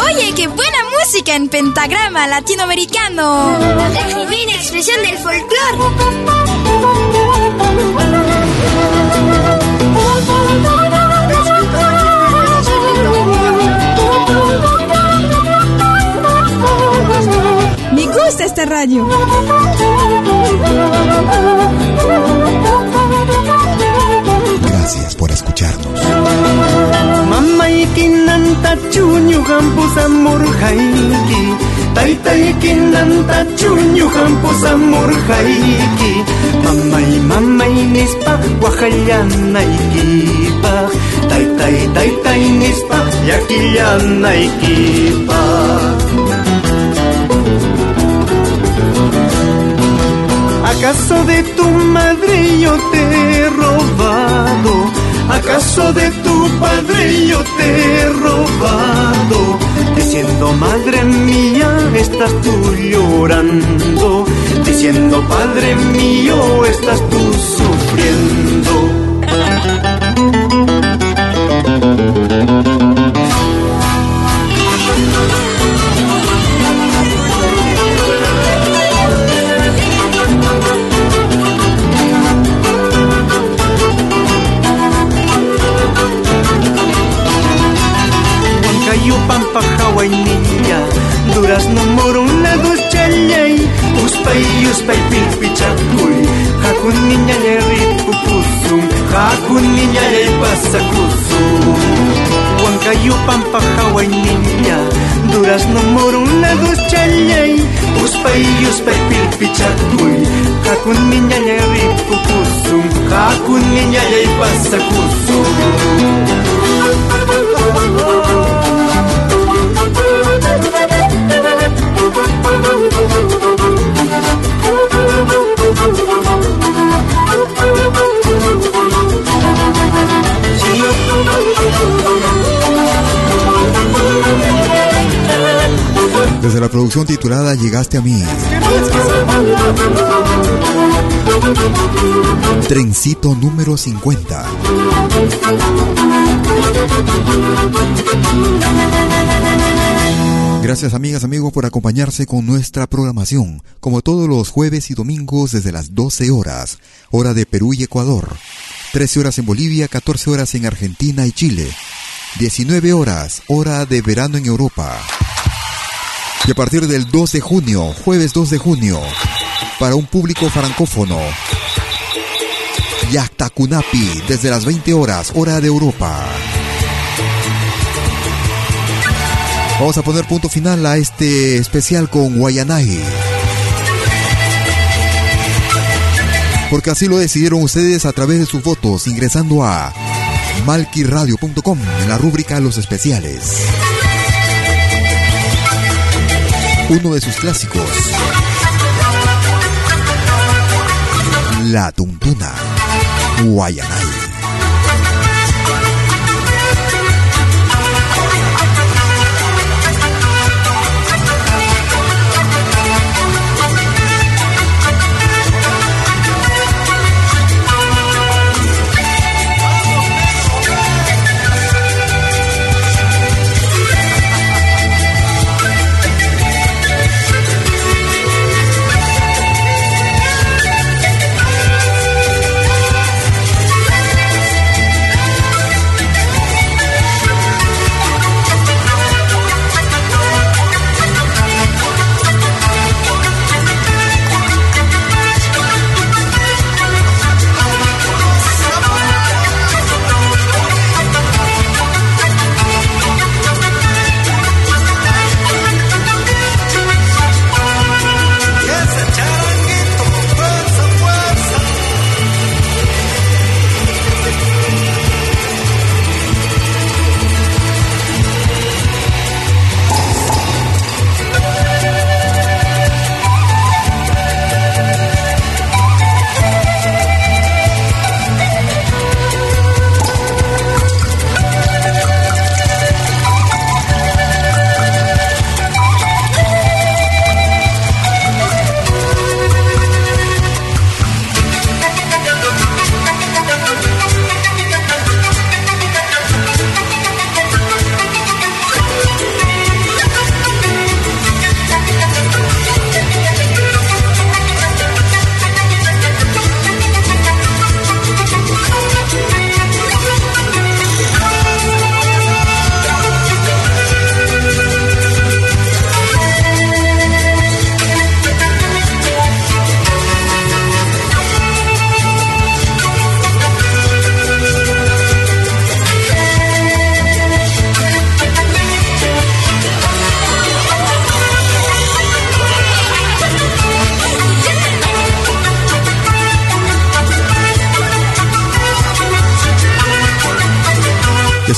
Oye, qué buena música en pentagrama latinoamericano. La divina expresión del folclore. Campus amor haiki. Taitaikin nanta chunyu campus amor haiki. Mamai mamai nispa wahayanaiki pa Taitai taitai nispa yakiyanaiki ¿Acaso de tu madre yo te he robado? ¿Acaso de tu padre yo te he robado? Diciendo madre mía estás tú llorando Diciendo padre mío estás tú sufriendo Yupanpa hawan niya Durazno murong na duschallay Uspay uspay pilpichakuy Hakun niya le ripukusum Hakun niya le pasakusum Huancayupan pahawan niya Durazno murong na duschallay Uspay uspay pilpichakuy Hakun niya le ripukusum Hakun niya le pasakusum producción titulada Llegaste a mí. Trencito número 50. Gracias amigas, amigos por acompañarse con nuestra programación, como todos los jueves y domingos desde las 12 horas, hora de Perú y Ecuador, 13 horas en Bolivia, 14 horas en Argentina y Chile, 19 horas, hora de verano en Europa. Y a partir del 2 de junio, jueves 2 de junio, para un público francófono, Yaktakunapi, desde las 20 horas, hora de Europa. Vamos a poner punto final a este especial con Guayanay. Porque así lo decidieron ustedes a través de sus votos ingresando a malquiradio.com en la rúbrica Los Especiales. Uno de sus clásicos. La Tuntuna. Guayanay.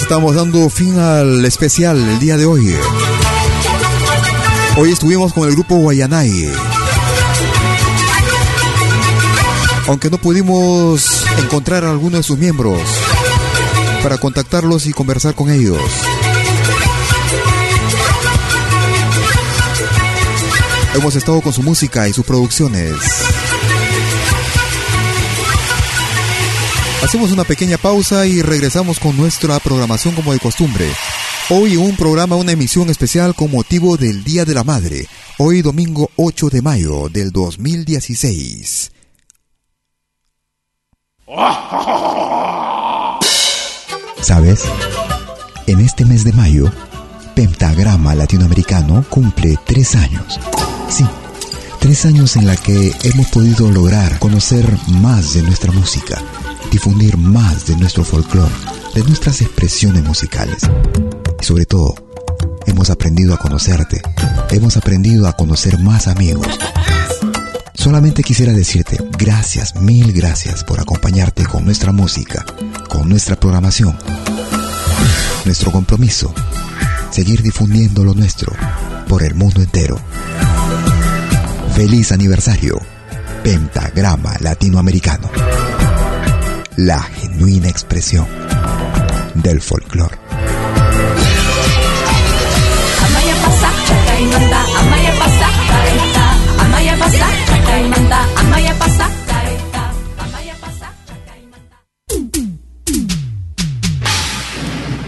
Estamos dando fin al especial el día de hoy. Hoy estuvimos con el grupo Guayanay. Aunque no pudimos encontrar a alguno de sus miembros para contactarlos y conversar con ellos. Hemos estado con su música y sus producciones. Hacemos una pequeña pausa y regresamos con nuestra programación como de costumbre. Hoy un programa, una emisión especial con motivo del Día de la Madre. Hoy domingo 8 de mayo del 2016. ¿Sabes? En este mes de mayo, Pentagrama Latinoamericano cumple tres años. Sí, tres años en la que hemos podido lograr conocer más de nuestra música, difundir más de nuestro folclore, de nuestras expresiones musicales. Y sobre todo, hemos aprendido a conocerte, hemos aprendido a conocer más amigos. Solamente quisiera decirte gracias, mil gracias por acompañarte con nuestra música, con nuestra programación. Nuestro compromiso, seguir difundiendo lo nuestro por el mundo entero. Feliz aniversario, Pentagrama Latinoamericano. La genuina expresión del folclore.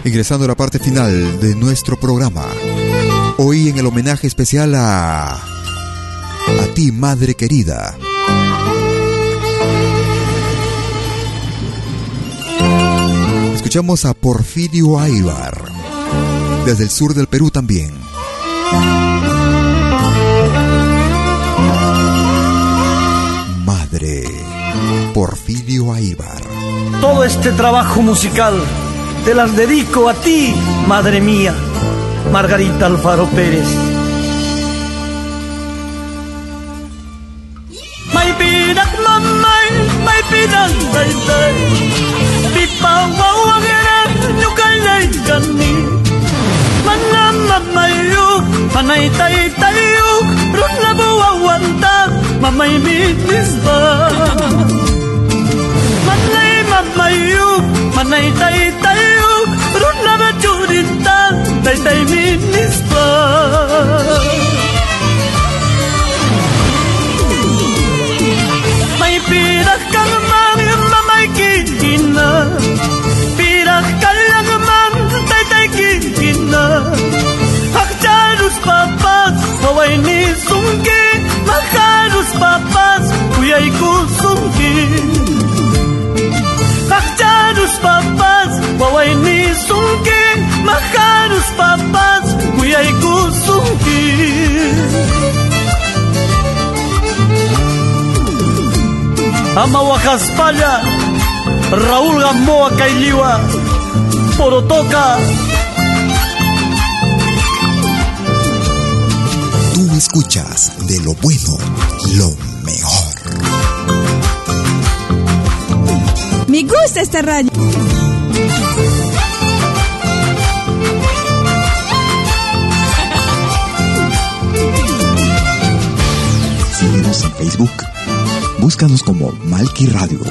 Ingresando a la parte final de nuestro programa. Hoy en el homenaje especial a. A ti, madre querida. Escuchamos a Porfirio Aybar. Desde el sur del Perú también. Madre. Porfirio Aybar. Todo este trabajo musical te las dedico a ti, madre mía, Margarita Alfaro Pérez. May يطيطيوك روح لبوا وانتاك ماما يميت لصباح مني tay يوك مني طيطيوك روح لبجور tay tay mi لصباح mawayni sumki makarus papas uyayku sumki Makarus papas mawayni sumki makarus papas uyayku sumki Ama wakaspalla Raúl Gamboa Cailiwa Porotoca escuchas de lo bueno, lo mejor. Me gusta esta radio. Síguenos en Facebook. Búscanos como Malki Radio.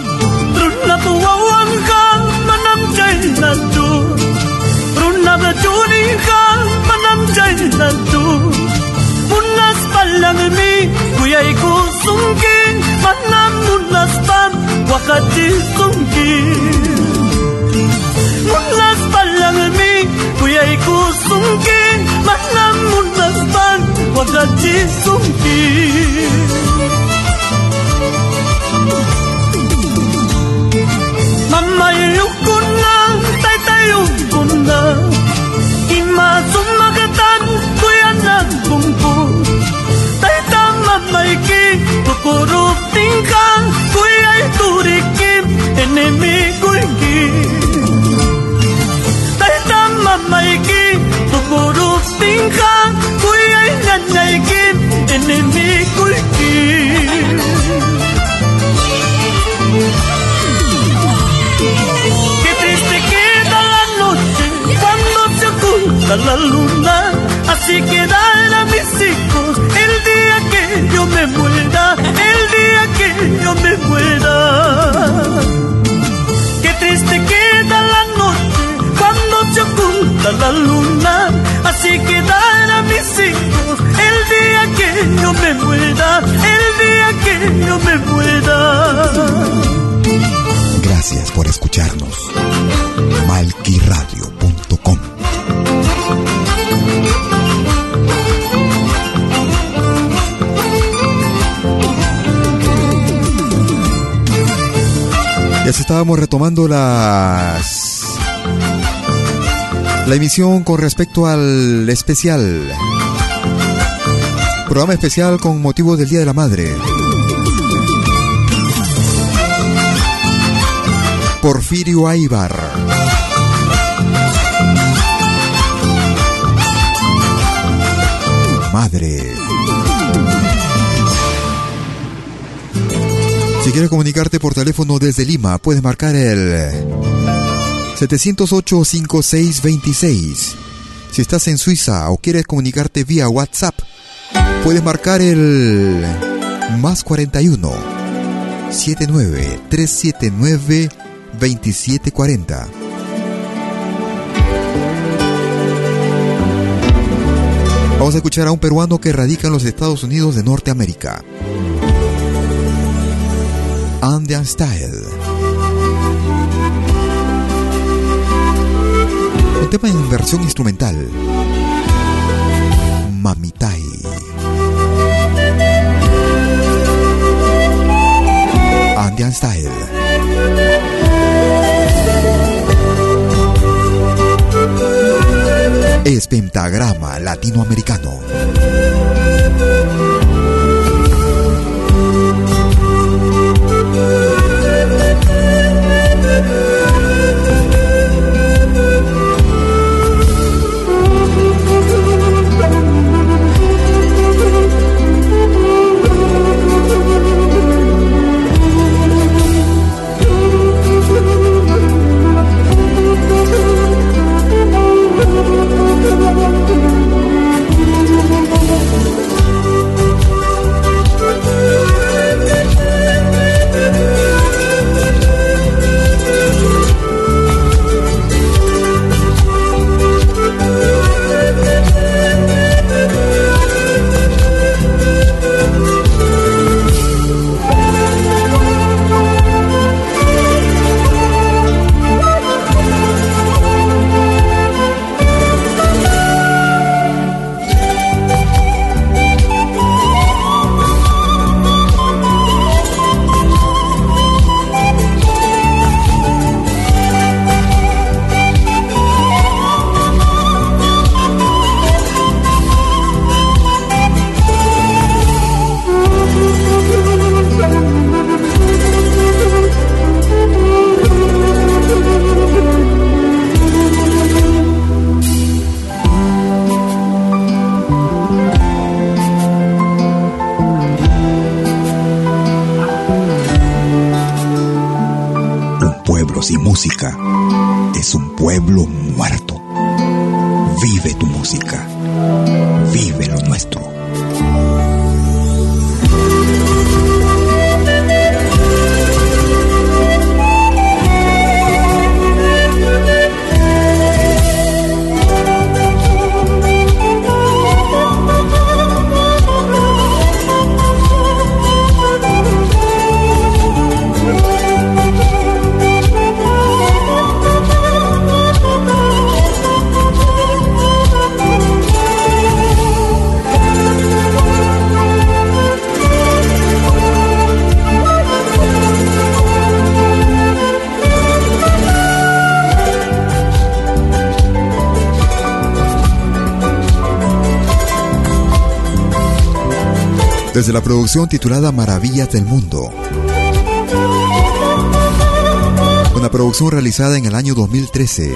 لم مي ويايكو سمكين منام ملستان وقتي سمكين ملستان لم مي ويايكو سمكين منام ملستان وقتي سمكين Mama yukuna, tata yukuna, ima sumagatan kuyanan kungkung. Mamay ki, tukuruting ka Kuya turikim, enemigo ki Tay mamay ki, tukuruting ka Kuya nanay ki, enemigo ki Qué triste queda la noche la luna, así quedarán mis hijos el día que yo me muera, el día que yo me muera. Qué triste queda la noche cuando se oculta la luna, así quedarán mis hijos el día que yo me muera, el día que yo me muera. Gracias por escucharnos. Malquiradio.com Se estábamos retomando las la emisión con respecto al especial programa especial con motivo del Día de la Madre. Porfirio Aibar. Madre. Si quieres comunicarte por teléfono desde Lima, puedes marcar el 708-5626. Si estás en Suiza o quieres comunicarte vía WhatsApp, puedes marcar el más 41 79 379 2740. Vamos a escuchar a un peruano que radica en los Estados Unidos de Norteamérica. Andean Style. Un tema en versión instrumental. Mamitai. Andean Style. Es pentagrama latinoamericano. Es un pueblo muerto. Vive tu música. Vive lo nuestro. Desde la producción titulada Maravillas del Mundo. Una producción realizada en el año 2013.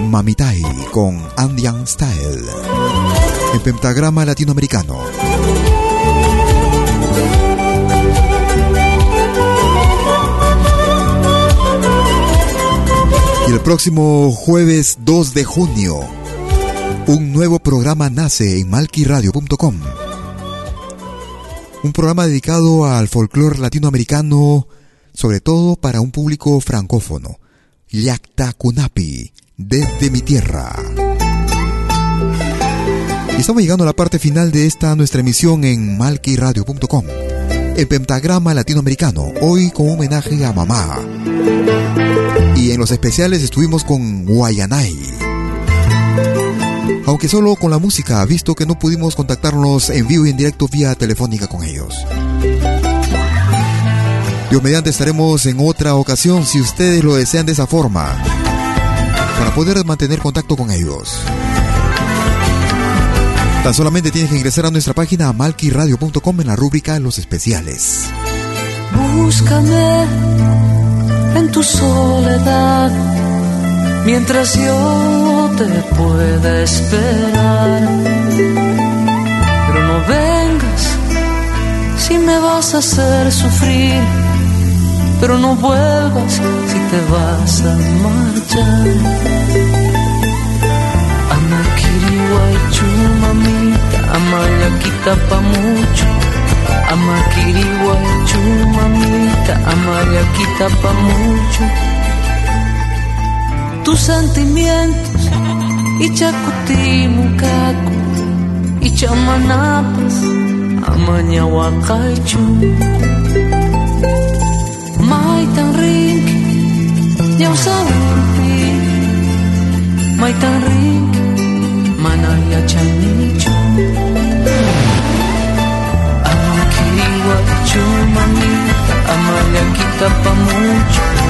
Mamitai con Andean Style. En pentagrama latinoamericano. próximo jueves 2 de junio, un nuevo programa nace en malquiradio.com. Un programa dedicado al folclore latinoamericano, sobre todo para un público francófono. Yacta Kunapi, desde mi tierra. Y estamos llegando a la parte final de esta nuestra emisión en malquiradio.com. El pentagrama latinoamericano, hoy con homenaje a mamá. Y en los especiales estuvimos con Guayanay. Aunque solo con la música, visto que no pudimos contactarnos en vivo y en directo vía telefónica con ellos. Dios mediante estaremos en otra ocasión si ustedes lo desean de esa forma, para poder mantener contacto con ellos. Tan solamente tienes que ingresar a nuestra página malquiradio.com en la rúbrica Los especiales. Búscame en tu soledad mientras yo te pueda esperar. Pero no vengas si me vas a hacer sufrir. Pero no vuelvas si te vas a marchar. Amakiriwaichu mamita, amayaquita pa mucho. Amakiriwaichu mamita, amayaquita pa mucho. tus sentimientos Ichakutimukaku Ichamanapas Amanyawakaichu Maitan rinki Ñawsawakupi Maitan chanichu. Manayachanichu Amakiwachu mani Amanyakita pamuchu.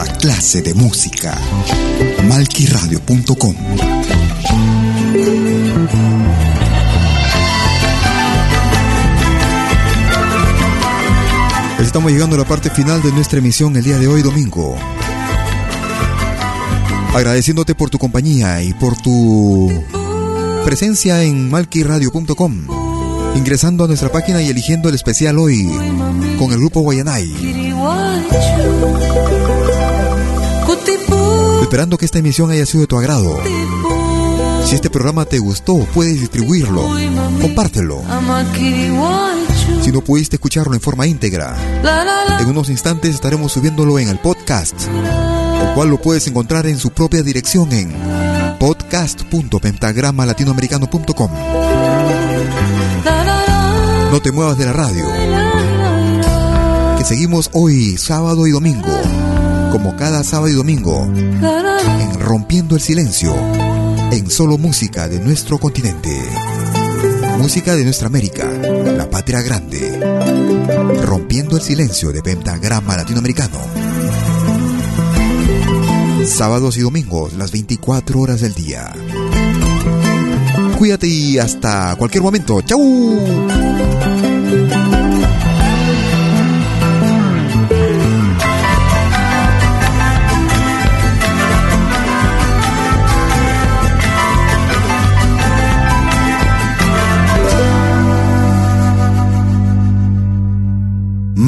Otra clase de música. Malquiradio.com Estamos llegando a la parte final de nuestra emisión el día de hoy domingo. Agradeciéndote por tu compañía y por tu presencia en malquiradio.com. Ingresando a nuestra página y eligiendo el especial hoy con el grupo Guayanay. Esperando que esta emisión haya sido de tu agrado. Si este programa te gustó, puedes distribuirlo. Compártelo. Si no pudiste escucharlo en forma íntegra, en unos instantes estaremos subiéndolo en el podcast, el cual lo puedes encontrar en su propia dirección en podcast.pentagramalatinoamericano.com. No te muevas de la radio, que seguimos hoy, sábado y domingo, como cada sábado y domingo, en Rompiendo el Silencio, en solo música de nuestro continente. Música de nuestra América, la patria grande. Rompiendo el silencio de pentagrama latinoamericano. Sábados y domingos, las 24 horas del día. Cuídate y hasta cualquier momento. ¡Chau!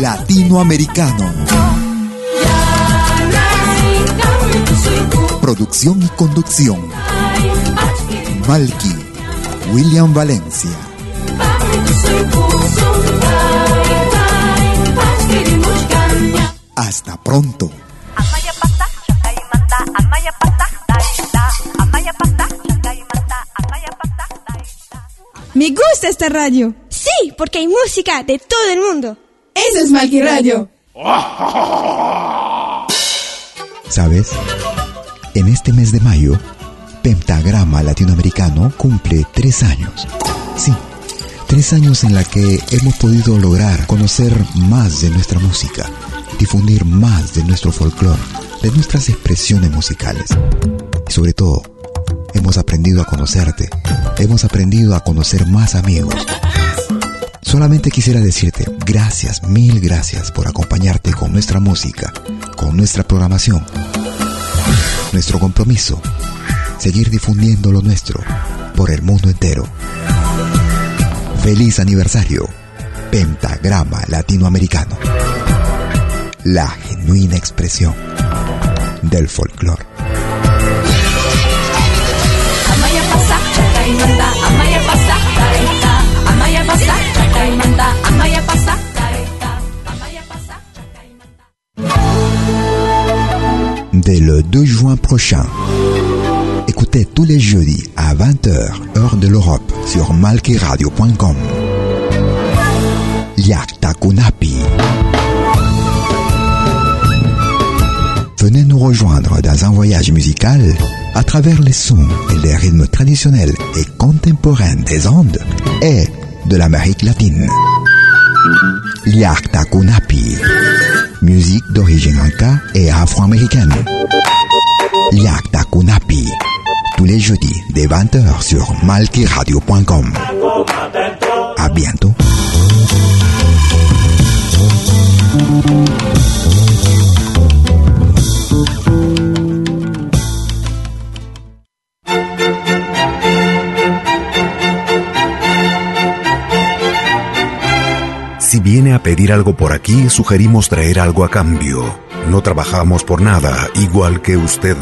Latinoamericano. Producción y conducción. Malky, William Valencia. Hasta pronto. Me gusta esta radio. Sí, porque hay música de todo el mundo. Eso es Malqui Radio. ¿Sabes? En este mes de mayo, Pentagrama Latinoamericano cumple tres años. Sí, tres años en la que hemos podido lograr conocer más de nuestra música, difundir más de nuestro folclore, de nuestras expresiones musicales. Y sobre todo, hemos aprendido a conocerte, hemos aprendido a conocer más amigos. Solamente quisiera decirte gracias, mil gracias por acompañarte con nuestra música, con nuestra programación. Nuestro compromiso, seguir difundiendo lo nuestro por el mundo entero. Feliz aniversario, Pentagrama Latinoamericano. La genuina expresión del folclore. Dès le 2 juin prochain, écoutez tous les jeudis à 20h, heure de l'Europe, sur malkiradio.com. Yakta Kunapi. Venez nous rejoindre dans un voyage musical à travers les sons et les rythmes traditionnels et contemporains des Andes et de l'Amérique latine. Yakta Kunapi. Musique d'origine inca et afro-américaine. Yakta Kunapi. Tous les jeudis dès 20h sur malkiradio.com. À bientôt. Si viene a pedir algo por aquí, sugerimos traer algo a cambio. No trabajamos por nada, igual que usted.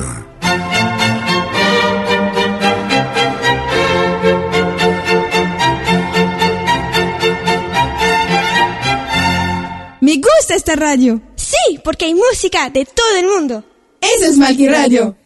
Me gusta esta radio. Sí, porque hay música de todo el mundo. Eso es Malqui Radio.